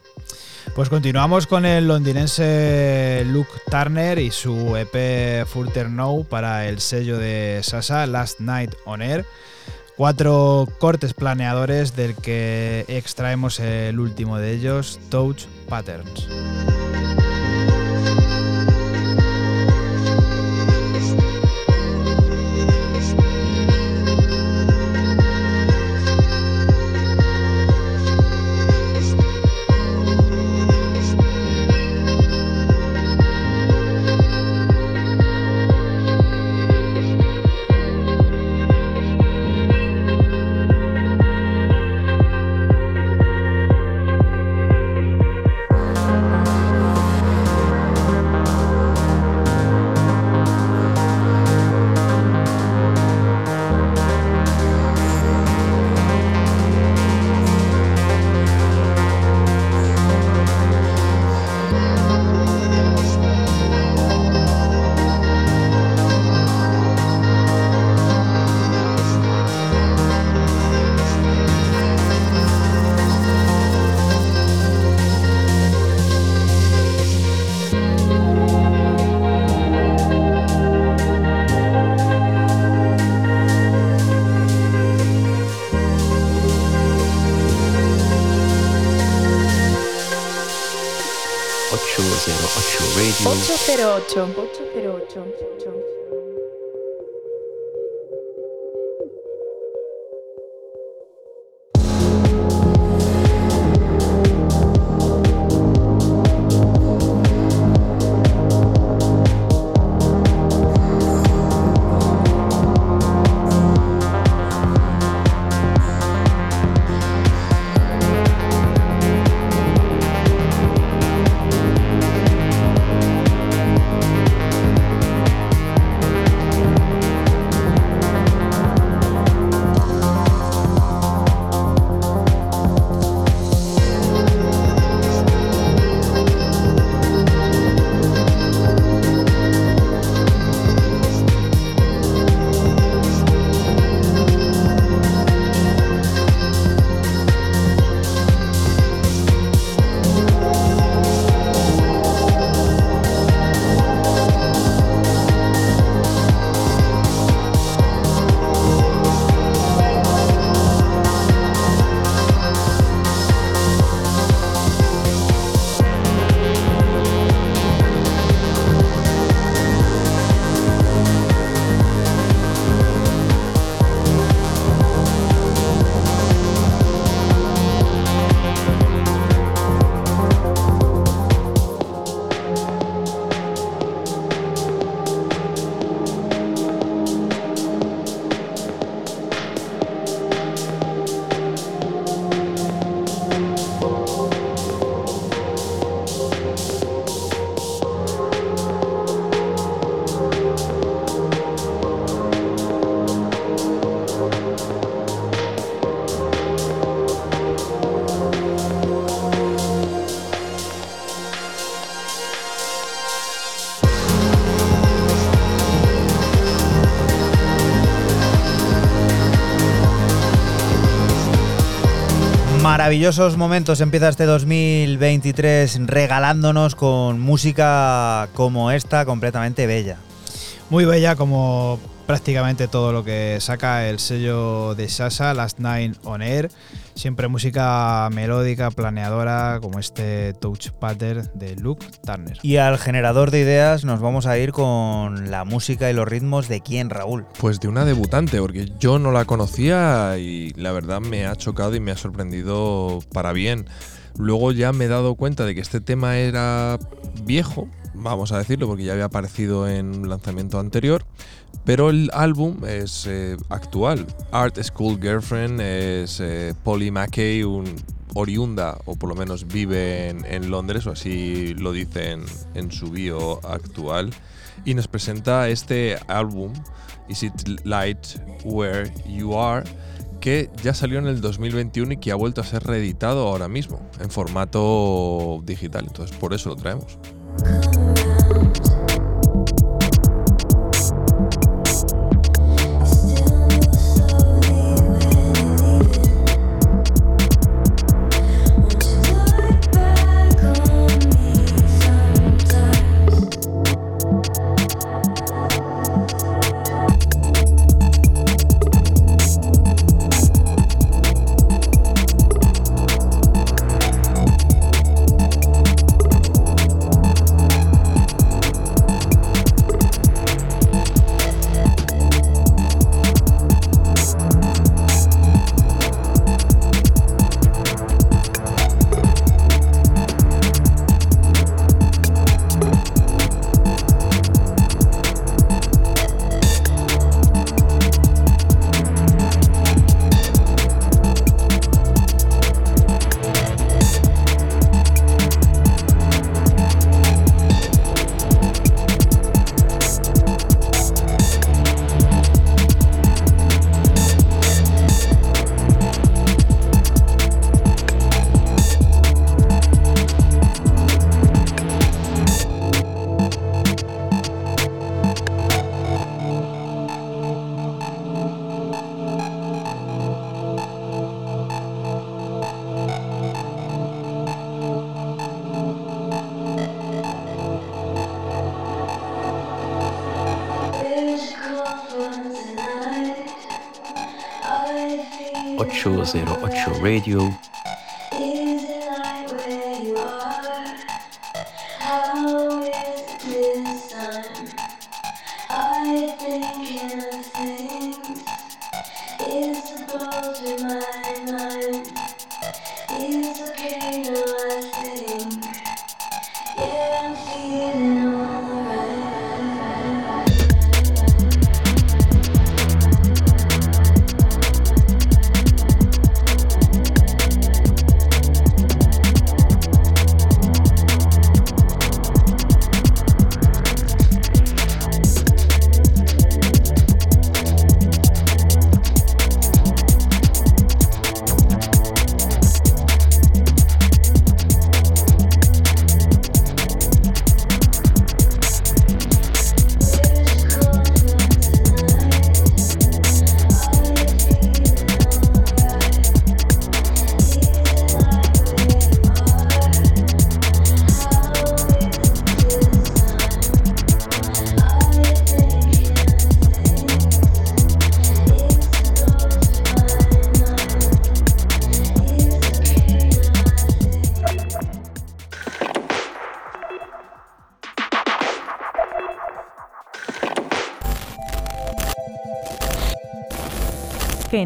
Pues continuamos con el londinense Luke Turner y su EP Further Now para el sello de Sasa Last Night on Air. Cuatro cortes planeadores del que extraemos el último de ellos, Touch Patterns. 808. Maravillosos momentos empieza este 2023 regalándonos con música como esta, completamente bella. Muy bella como prácticamente todo lo que saca el sello de Sasa, Last Nine on Air. Siempre música melódica, planeadora, como este Touch Pattern de Luke Turner. Y al generador de ideas nos vamos a ir con la música y los ritmos de quién, Raúl. Pues de una debutante, porque yo no la conocía y la verdad me ha chocado y me ha sorprendido para bien. Luego ya me he dado cuenta de que este tema era viejo, vamos a decirlo, porque ya había aparecido en un lanzamiento anterior, pero el álbum es eh, actual. Art School Girlfriend es eh, Polly McKay, un oriunda, o por lo menos vive en, en Londres, o así lo dicen en su bio actual, y nos presenta este álbum, Is It Light Where You Are, que ya salió en el 2021 y que ha vuelto a ser reeditado ahora mismo en formato digital. Entonces por eso lo traemos. 808 Radio.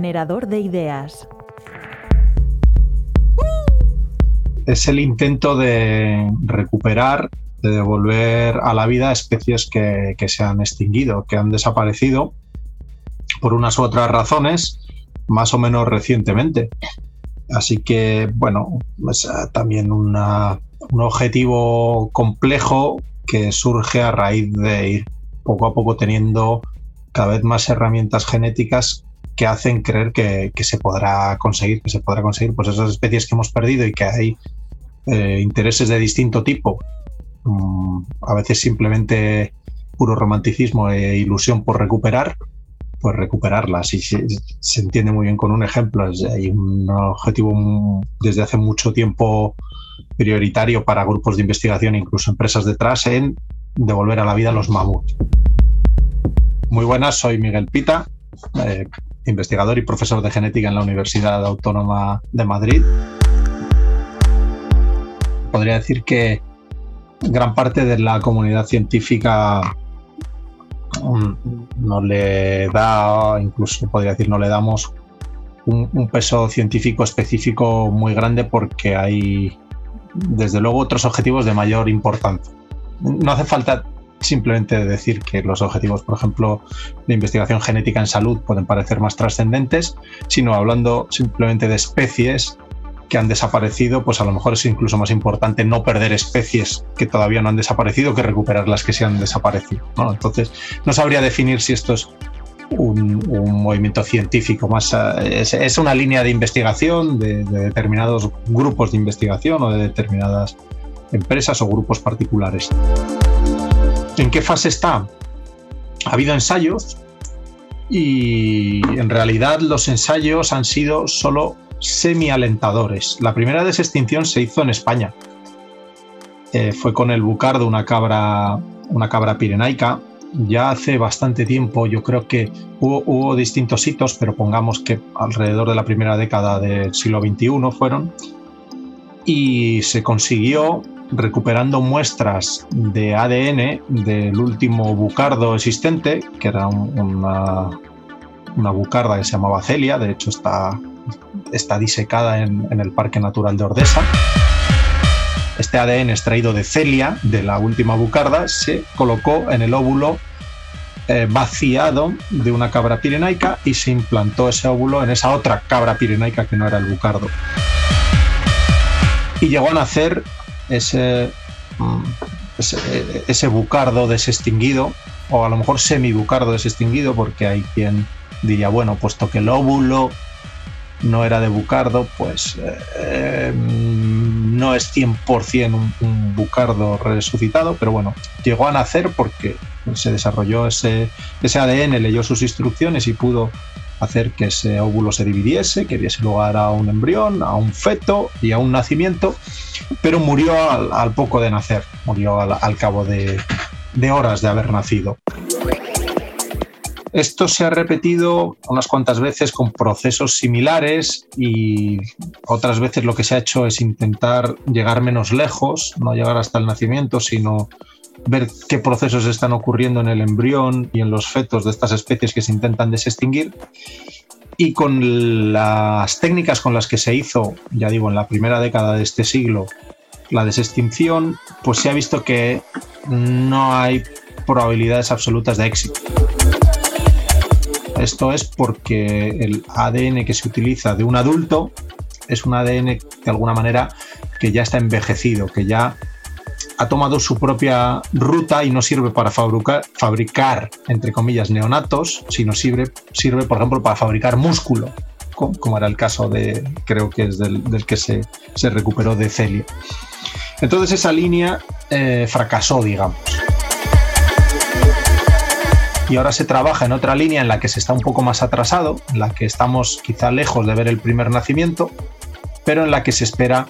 Generador de ideas. es el intento de recuperar, de devolver a la vida especies que, se han extinguido, que han desaparecido por unas u otras razones, más o menos recientemente. Así que, bueno, es eh, también una- un objetivo complejo que surge a raíz de ir poco a poco teniendo cada vez más herramientas genéticas que hacen creer que, que se podrá conseguir, que se podrá conseguir pues esas especies que hemos perdido y que hay eh, intereses de distinto tipo, mm, a veces simplemente puro romanticismo e ilusión por recuperar, pues recuperarlas. Y se, entiende muy bien con un ejemplo. Hay un objetivo desde hace mucho tiempo prioritario para grupos de investigación, incluso empresas detrás, en devolver a la vida los mamuts. Muy buenas, soy Miguel Pita, eh, investigador y profesor de genética en la Universidad Autónoma de Madrid. Podría decir que gran parte de la comunidad científica mm, no le da, incluso podría decir, no le damos un, un peso científico específico muy grande porque hay, desde luego, otros objetivos de mayor importancia. No hace falta simplemente decir que los objetivos, por ejemplo, de investigación genética en salud pueden parecer más trascendentes, sino hablando simplemente de especies que han desaparecido, pues a lo mejor es incluso más importante no perder especies que todavía no han desaparecido que recuperar las que se han desaparecido. Entonces, no sabría definir si esto es un, movimiento científico, más eh, es, una línea de investigación de determinados grupos de investigación o de determinadas empresas o grupos particulares. ¿En qué fase está? Ha habido ensayos y en realidad los ensayos han sido solo semi-alentadores. La primera desextinción se hizo en España. Eh, fue con el bucardo, una cabra, una cabra pirenaica. Ya hace bastante tiempo, yo creo que hubo, hubo distintos hitos, pero pongamos que alrededor de la primera década del siglo XXI fueron. Y se consiguió recuperando muestras de ADN del último bucardo existente, que era un- una, bucarda que se llamaba Celia, de hecho está, está disecada en, en el Parque Natural de Ordesa. Este ADN extraído de Celia, de la última bucarda, se colocó en el óvulo eh, vaciado de una cabra pirenaica y se implantó ese óvulo en esa otra cabra pirenaica que no era el bucardo. Y llegó a nacer ese, mm, ese, ese bucardo desextinguido, o a lo mejor semi-bucardo desextinguido, porque hay quien diría, bueno, puesto que el óvulo no era de bucardo, pues eh, no es 100% un, un bucardo resucitado, pero bueno, llegó a nacer porque se desarrolló ese, ese ADN, leyó sus instrucciones y pudo hacer que ese óvulo se dividiese, que diese lugar a un embrión, a un feto y a un nacimiento, pero murió al, poco de nacer, murió al, cabo de horas de haber nacido. Esto se ha repetido unas cuantas veces con procesos similares y otras veces lo que se ha hecho es intentar llegar menos lejos, no llegar hasta el nacimiento, sino ver qué procesos están ocurriendo en el embrión y en los fetos de estas especies que se intentan desextinguir. Y con las técnicas con las que se hizo, ya digo, en la primera década de este siglo, la desextinción, pues se ha visto que no hay probabilidades absolutas de éxito. Esto es porque el ADN que se utiliza de un adulto es un ADN de alguna manera que ya está envejecido, que ya ha tomado su propia ruta y no sirve para fabricar, entre comillas, neonatos, sino sirve, sirve, por ejemplo, para fabricar músculo, co- como era el caso de, creo que es del, que se, se recuperó de Celia. Entonces esa línea eh, fracasó, digamos. Y ahora se trabaja en otra línea en la que se está un poco más atrasado, en la que estamos quizá lejos de ver el primer nacimiento, pero en la que se espera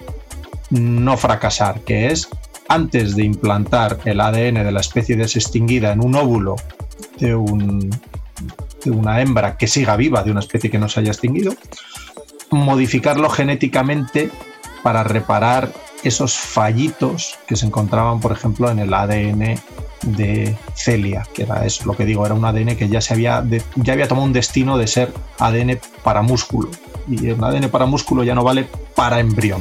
no fracasar, que es antes de implantar el ADN de la especie desextinguida en un óvulo de, un- de una hembra que siga viva, de una especie que no se haya extinguido, modificarlo genéticamente para reparar esos fallitos que se encontraban, por ejemplo, en el ADN de Celia, que era eso, lo que digo, era un ADN que ya se había, ya había tomado un destino de ser ADN para músculo. Y un ADN para músculo ya no vale para embrión.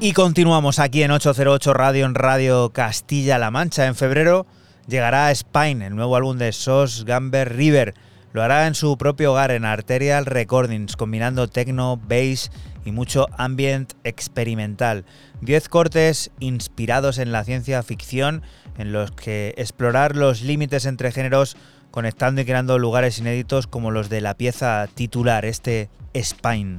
Y continuamos aquí en 808 Radio, en Radio Castilla-La Mancha. En febrero llegará Spine, el nuevo álbum de Sos Gamber River. Lo hará en su propio hogar, en Arterial Recordings, combinando techno, bass y mucho ambient experimental. Diez cortes inspirados en la ciencia ficción, en los que explorar los límites entre géneros, conectando y creando lugares inéditos como los de la pieza titular, este Spine.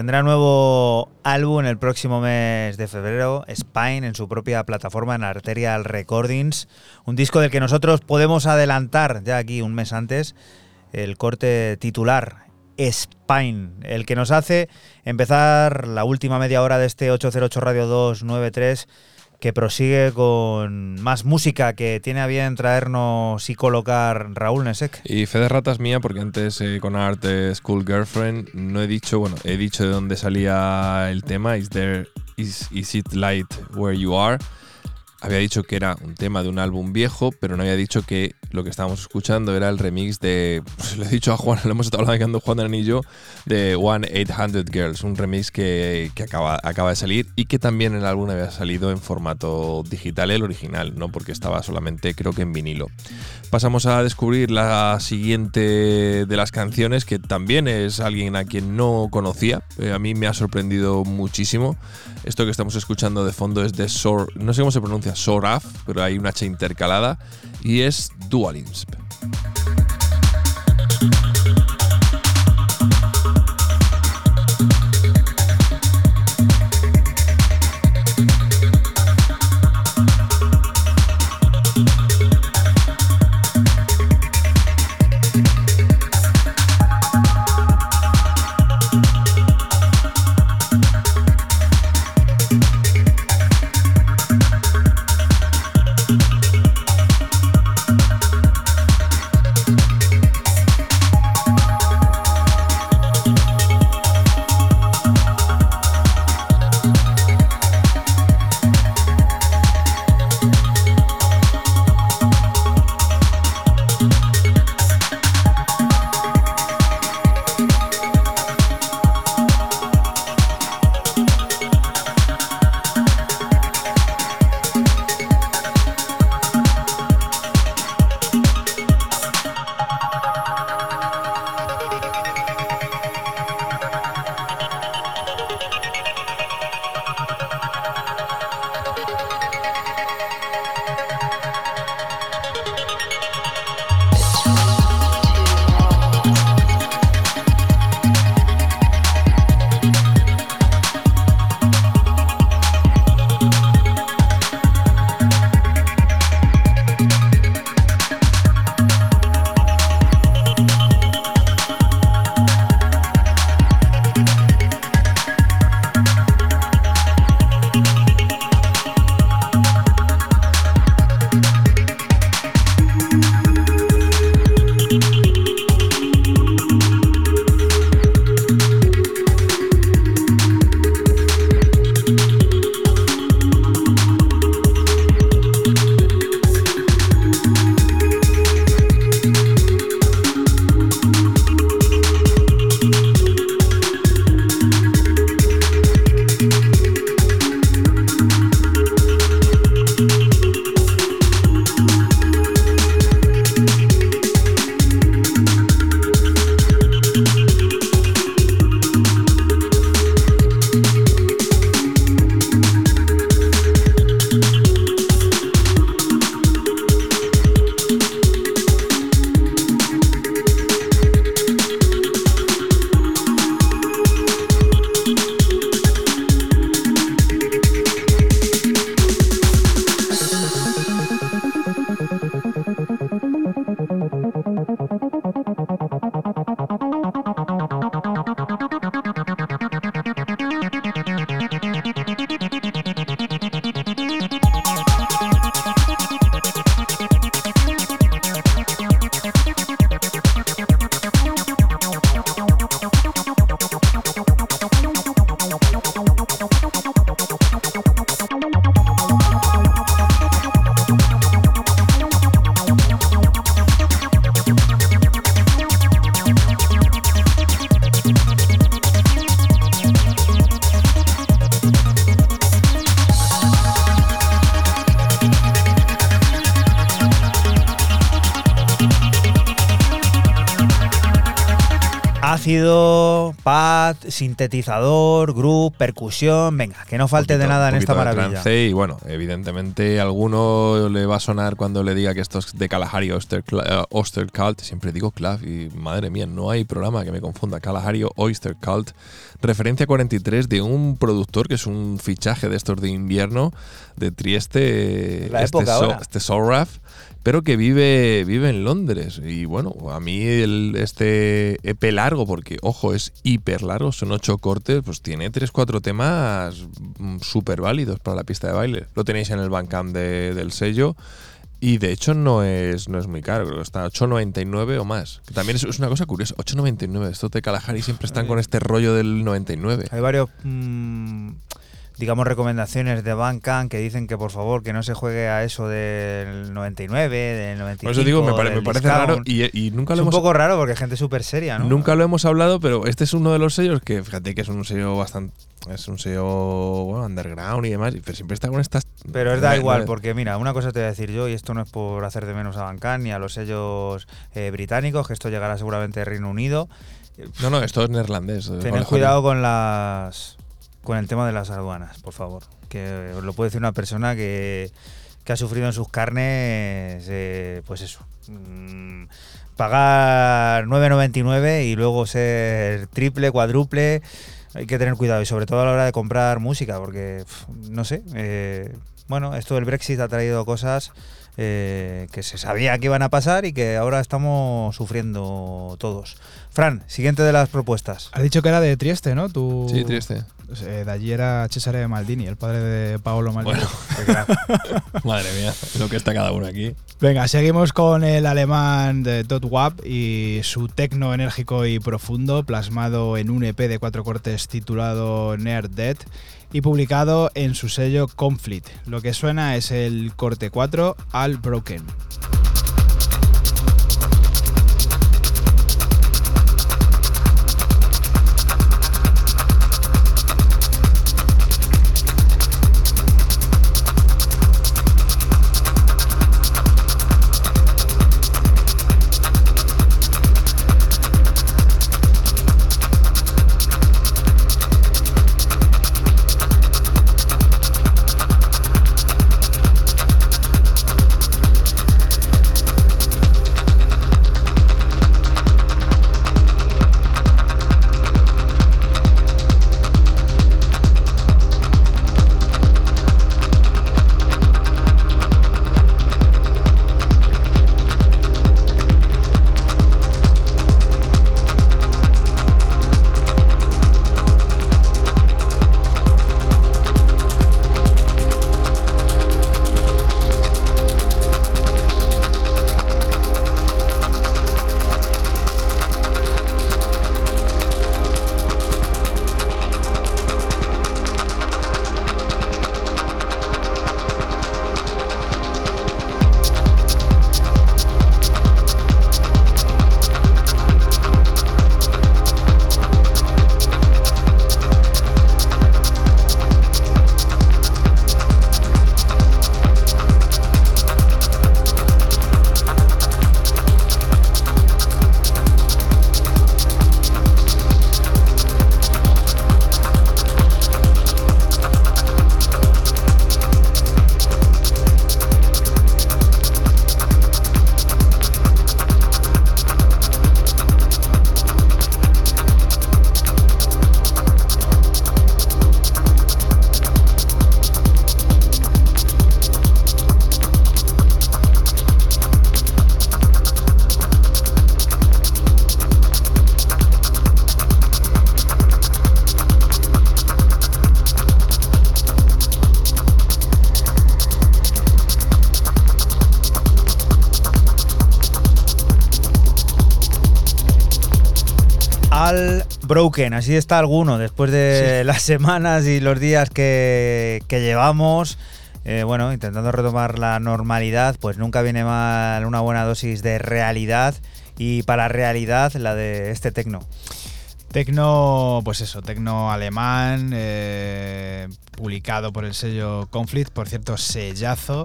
Tendrá nuevo álbum el próximo mes de febrero, Spine, en su propia plataforma en Arterial Recordings. Un disco del que nosotros podemos adelantar ya aquí un mes antes el corte titular, Spine, el que nos hace empezar la última media hora de este 808 Radio 293 que prosigue con más música que tiene a bien traernos y colocar Raúl Nesek. Y fe de ratas mía, porque antes eh, con Art eh, School Girlfriend no he dicho, bueno, he dicho de dónde salía el tema, Is there is, is it light where you are? Había dicho que era un tema de un álbum viejo, pero no había dicho que lo que estábamos escuchando era el remix de, pues lo he dicho a Juan, lo hemos estado hablando Juan Dani y yo, de One 800 Girls, un remix que, que acaba, acaba de salir y que también el álbum había salido en formato digital, el original, no porque estaba solamente creo que en vinilo. Pasamos a descubrir la siguiente de las canciones, que también es alguien a quien no conocía, eh, a mí me ha sorprendido muchísimo. Esto que estamos escuchando de fondo es de Sor, no sé cómo se pronuncia, Soraf, pero hay una H intercalada, y es Dualinsp. Sintetizador, groove, percusión, venga, que no falte de nada en esta maravilla. y bueno, evidentemente a alguno le va a sonar cuando le diga que esto es de Kalahari Oyster, eh, Oyster Cult. Siempre digo Club y madre mía, no hay programa que me confunda. Kalahari Oyster Cult. Referencia 43 de un productor que es un fichaje de estos de invierno de Trieste. La este época So- ahora. este pero que vive, vive en Londres. Y bueno, a mí el, este EP largo, porque ojo, es hiper largo, son ocho cortes, pues tiene tres, cuatro temas mm, súper válidos para la pista de baile. Lo tenéis en el Bandcamp de- del sello. Y de hecho no es, no es muy caro, creo que está 8,99 o más. Que también es, es una cosa curiosa, 8,99. Estos de Kalahari siempre están con este rollo del 99. Hay varios, mm, digamos, recomendaciones de Bandcamp que dicen que por favor que no se juegue a eso del 99, del 95. Por eso digo, me, pare- me del parece discount. raro y, y nunca Es lo un hemos poco raro porque es gente súper seria, ¿no? Nunca lo hemos hablado, pero este es uno de los sellos que, fíjate que es un sello bastante. Es un sello bueno, underground y demás, pero siempre está con estas. Pero es da igual, porque mira, una cosa te voy a decir yo, y esto no es por hacer de menos a Bandcamp ni a los sellos eh, británicos, que esto llegará seguramente de Reino Unido. No, no, esto es neerlandés. eh, Tened cuidado con las con el tema de las aduanas, por favor. Que os lo puede decir una persona que, que ha sufrido en sus carnes, eh, pues eso. mm, pagar 9.99 y luego ser triple, cuádruple. Hay que tener cuidado y sobre todo a la hora de comprar música, porque pf, no sé. eh, bueno, esto del Brexit ha traído cosas eh, que se sabía que iban a pasar y que ahora estamos sufriendo todos. Fran, siguiente de las propuestas. Has dicho que era de Trieste, ¿no? Tú, Sí, Trieste. Eh, de allí era Cesare Maldini, el padre de Paolo Maldini. Bueno. Madre mía, lo que está cada uno aquí. Venga, seguimos con el alemán de Todd Wap y su tecno enérgico y profundo, plasmado en un EP de cuatro cortes titulado Nerd Dead y publicado en su sello Conflict. Lo que suena es el corte 4 All Broken. Así está alguno, después de las semanas y los días que, que llevamos. eh, bueno, intentando retomar la normalidad, pues nunca viene mal una buena dosis de realidad y para realidad la de este tecno. Tecno, pues eso, tecno alemán, eh, publicado por el sello Conflict, por cierto, sellazo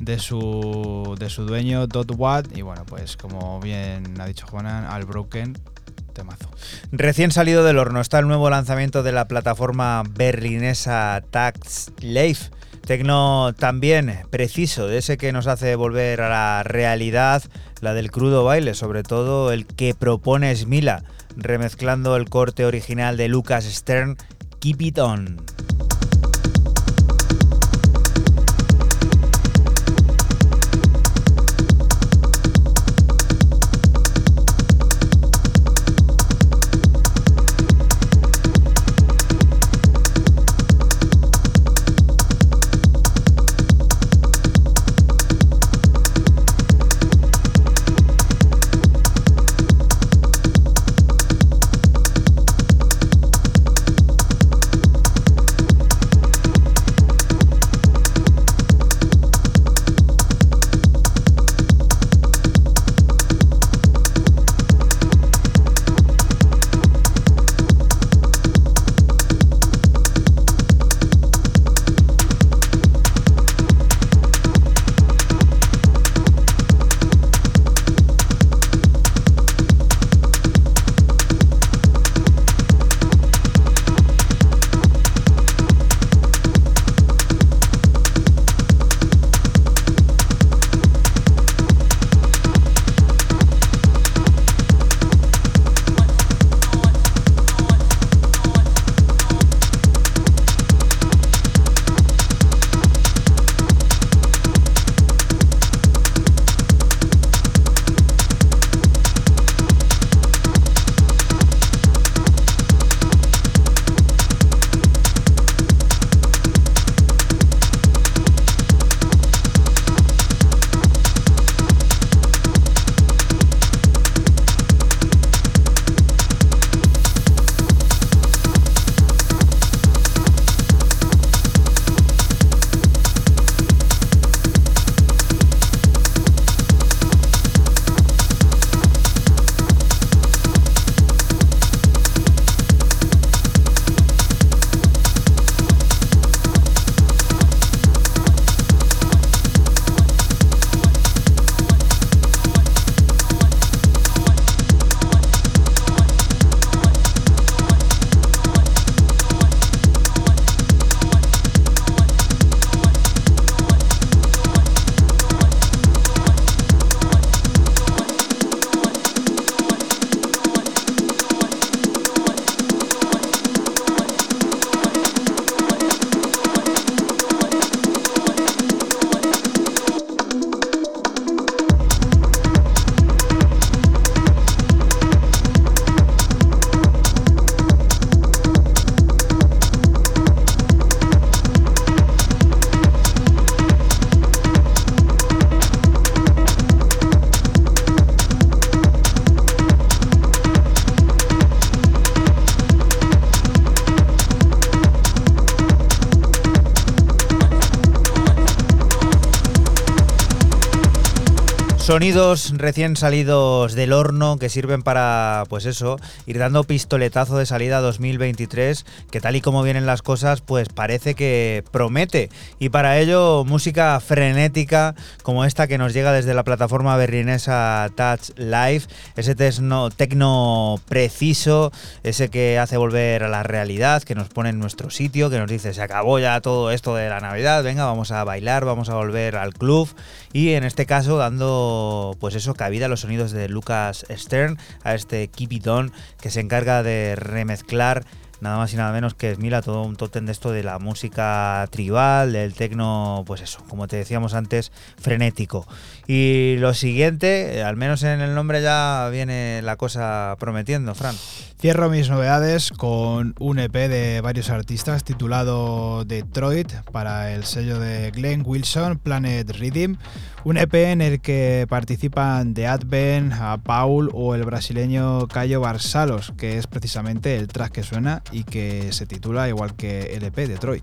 de su, de su dueño, Dot Watt. Y bueno, pues como bien ha dicho Juanan, Al Broken, Temazo. Recién salido del horno está el nuevo lanzamiento de la plataforma berlinesa Tax Life. Tecno también preciso, ese que nos hace volver a la realidad, la del crudo baile, sobre todo el que propone Smila, remezclando el corte original de Lucas Stern, Keep It On. Sonidos recién salidos del horno que sirven para, pues eso, ir dando pistoletazo de salida 2023, que tal y como vienen las cosas, pues parece que promete. Y para ello, música frenética como esta que nos llega desde la plataforma berlinesa Touch Live, ese tecno, preciso, ese que hace volver a la realidad, que nos pone en nuestro sitio, que nos dice, se acabó ya todo esto de la Navidad, venga, vamos a bailar, vamos a volver al club. Y en este caso, dando pues eso, cabida a los sonidos de Lucas Stern, a este Keep It On, que se encarga de remezclar nada más y nada menos que Mila, todo un totem de esto de la música tribal, del tecno, pues eso, como te decíamos antes, frenético. Y lo siguiente, al menos en el nombre ya viene la cosa prometiendo, Fran. Cierro mis novedades con un EP de varios artistas titulado Detroit para el sello de Glenn Wilson, Planet Rhythm. Un EP en el que participan The Advent, Paul o el brasileño Cayo Barsalos, que es precisamente el track que suena y que se titula igual que el EP Detroit.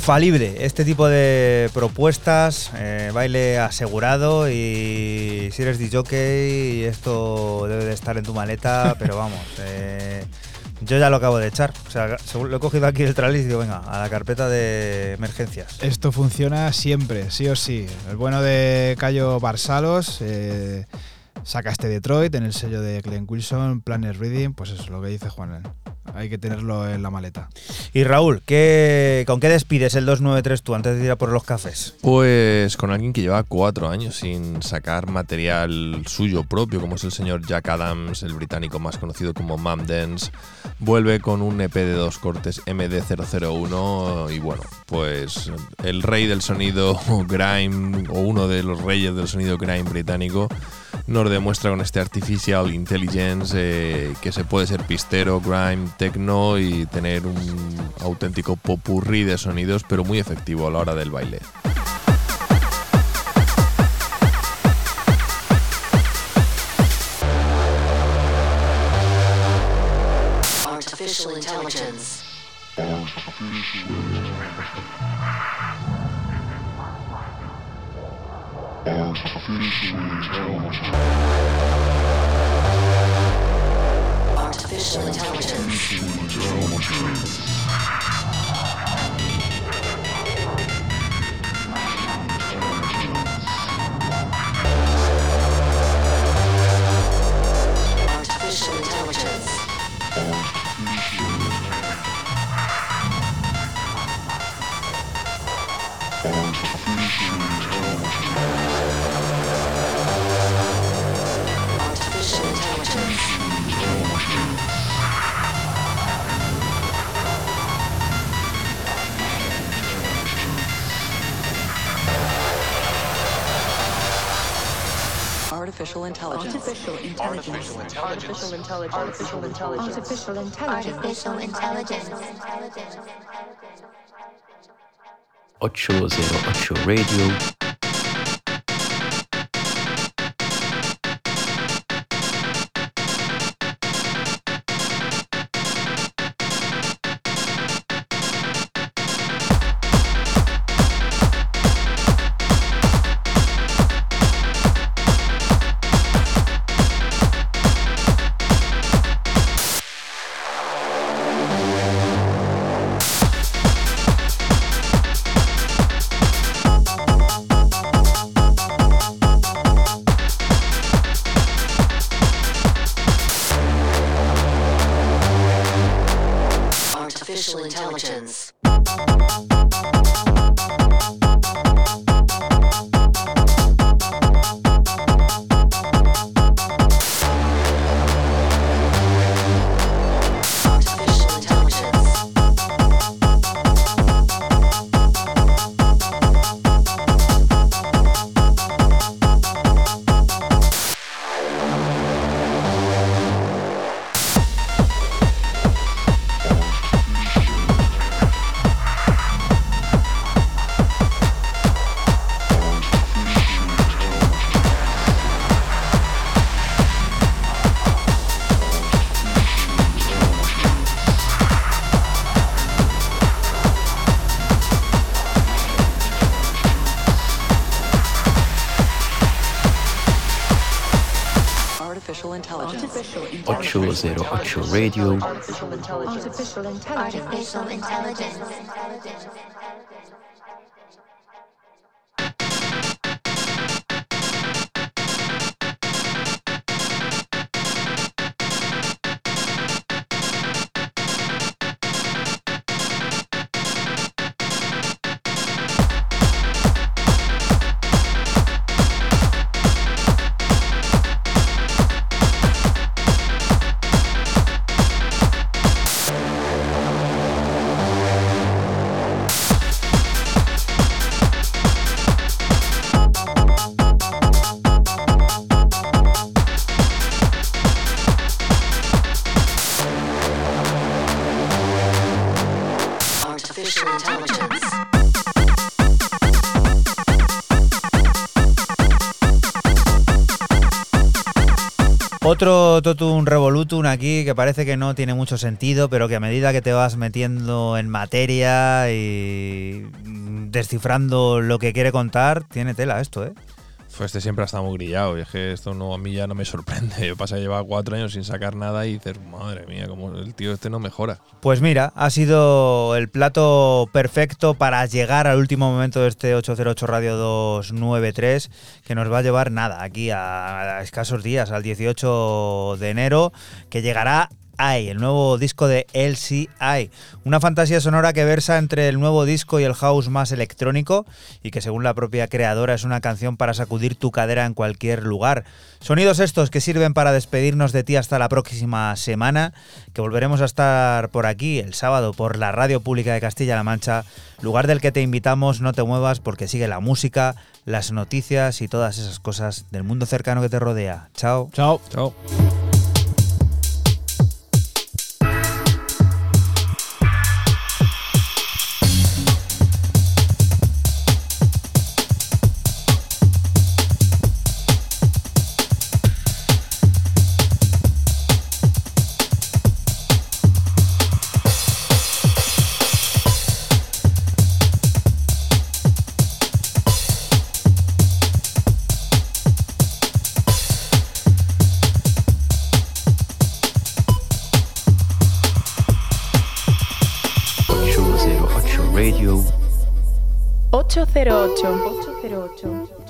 Infalible este tipo de propuestas, eh, baile asegurado y si eres DJ esto debe de estar en tu maleta, pero vamos, eh, yo ya lo acabo de echar, o sea, lo he cogido aquí el tralis y digo, venga, a la carpeta de emergencias. Esto funciona siempre, sí o sí. El bueno de Cayo Barsalos eh, saca este Detroit en el sello de Glenn Wilson, Planet Reading, pues eso es lo que dice Juan. Hay que tenerlo en la maleta. Y Raúl, ¿qué, ¿con qué despides el 293 tú antes de ir a por los cafés? Pues con alguien que lleva cuatro años sin sacar material suyo propio, como es el señor Jack Adams, el británico más conocido como Mam Dance, vuelve con un EP de dos cortes MD001 y bueno, pues el rey del sonido grime o uno de los reyes del sonido grime británico nos demuestra con este artificial intelligence eh, que se puede ser pistero, grime, techno y tener un auténtico popurrí de sonidos, pero muy efectivo a la hora del baile. Artificial intelligence. Artificial Artificial intelligence. Artificial intelligence. Intelligence. Artificial intelligence. Artificial intelligence. Artificial intelligence. Artificial intelligence. 808 Radio. 808 Radio. Artificial intelligence. Artificial intelligence. Artificial intelligence. Otro totum revolutum aquí que parece que no tiene mucho sentido, pero que a medida que te vas metiendo en materia y mm, descifrando lo que quiere contar, tiene tela esto, ¿eh? Este siempre ha estado muy grillado es que esto no, a mí ya no me sorprende. Yo pasa llevar cuatro años sin sacar nada y dices, madre mía, como el tío este no mejora. Pues mira, ha sido el plato perfecto para llegar al último momento de este 808 Radio 293, que nos va a llevar nada, aquí a, a escasos días, al 18 de enero, que llegará El nuevo disco de LCI. Una fantasía sonora que versa entre el nuevo disco y el house más electrónico y que según la propia creadora es una canción para sacudir tu cadera en cualquier lugar. Sonidos estos que sirven para despedirnos de ti hasta la próxima semana, que volveremos a estar por aquí el sábado por la Radio Pública de Castilla-La Mancha, lugar del que te invitamos, no te muevas porque sigue la música, las noticias y todas esas cosas del mundo cercano que te rodea. Chao. Chao. Chao. 808. 808.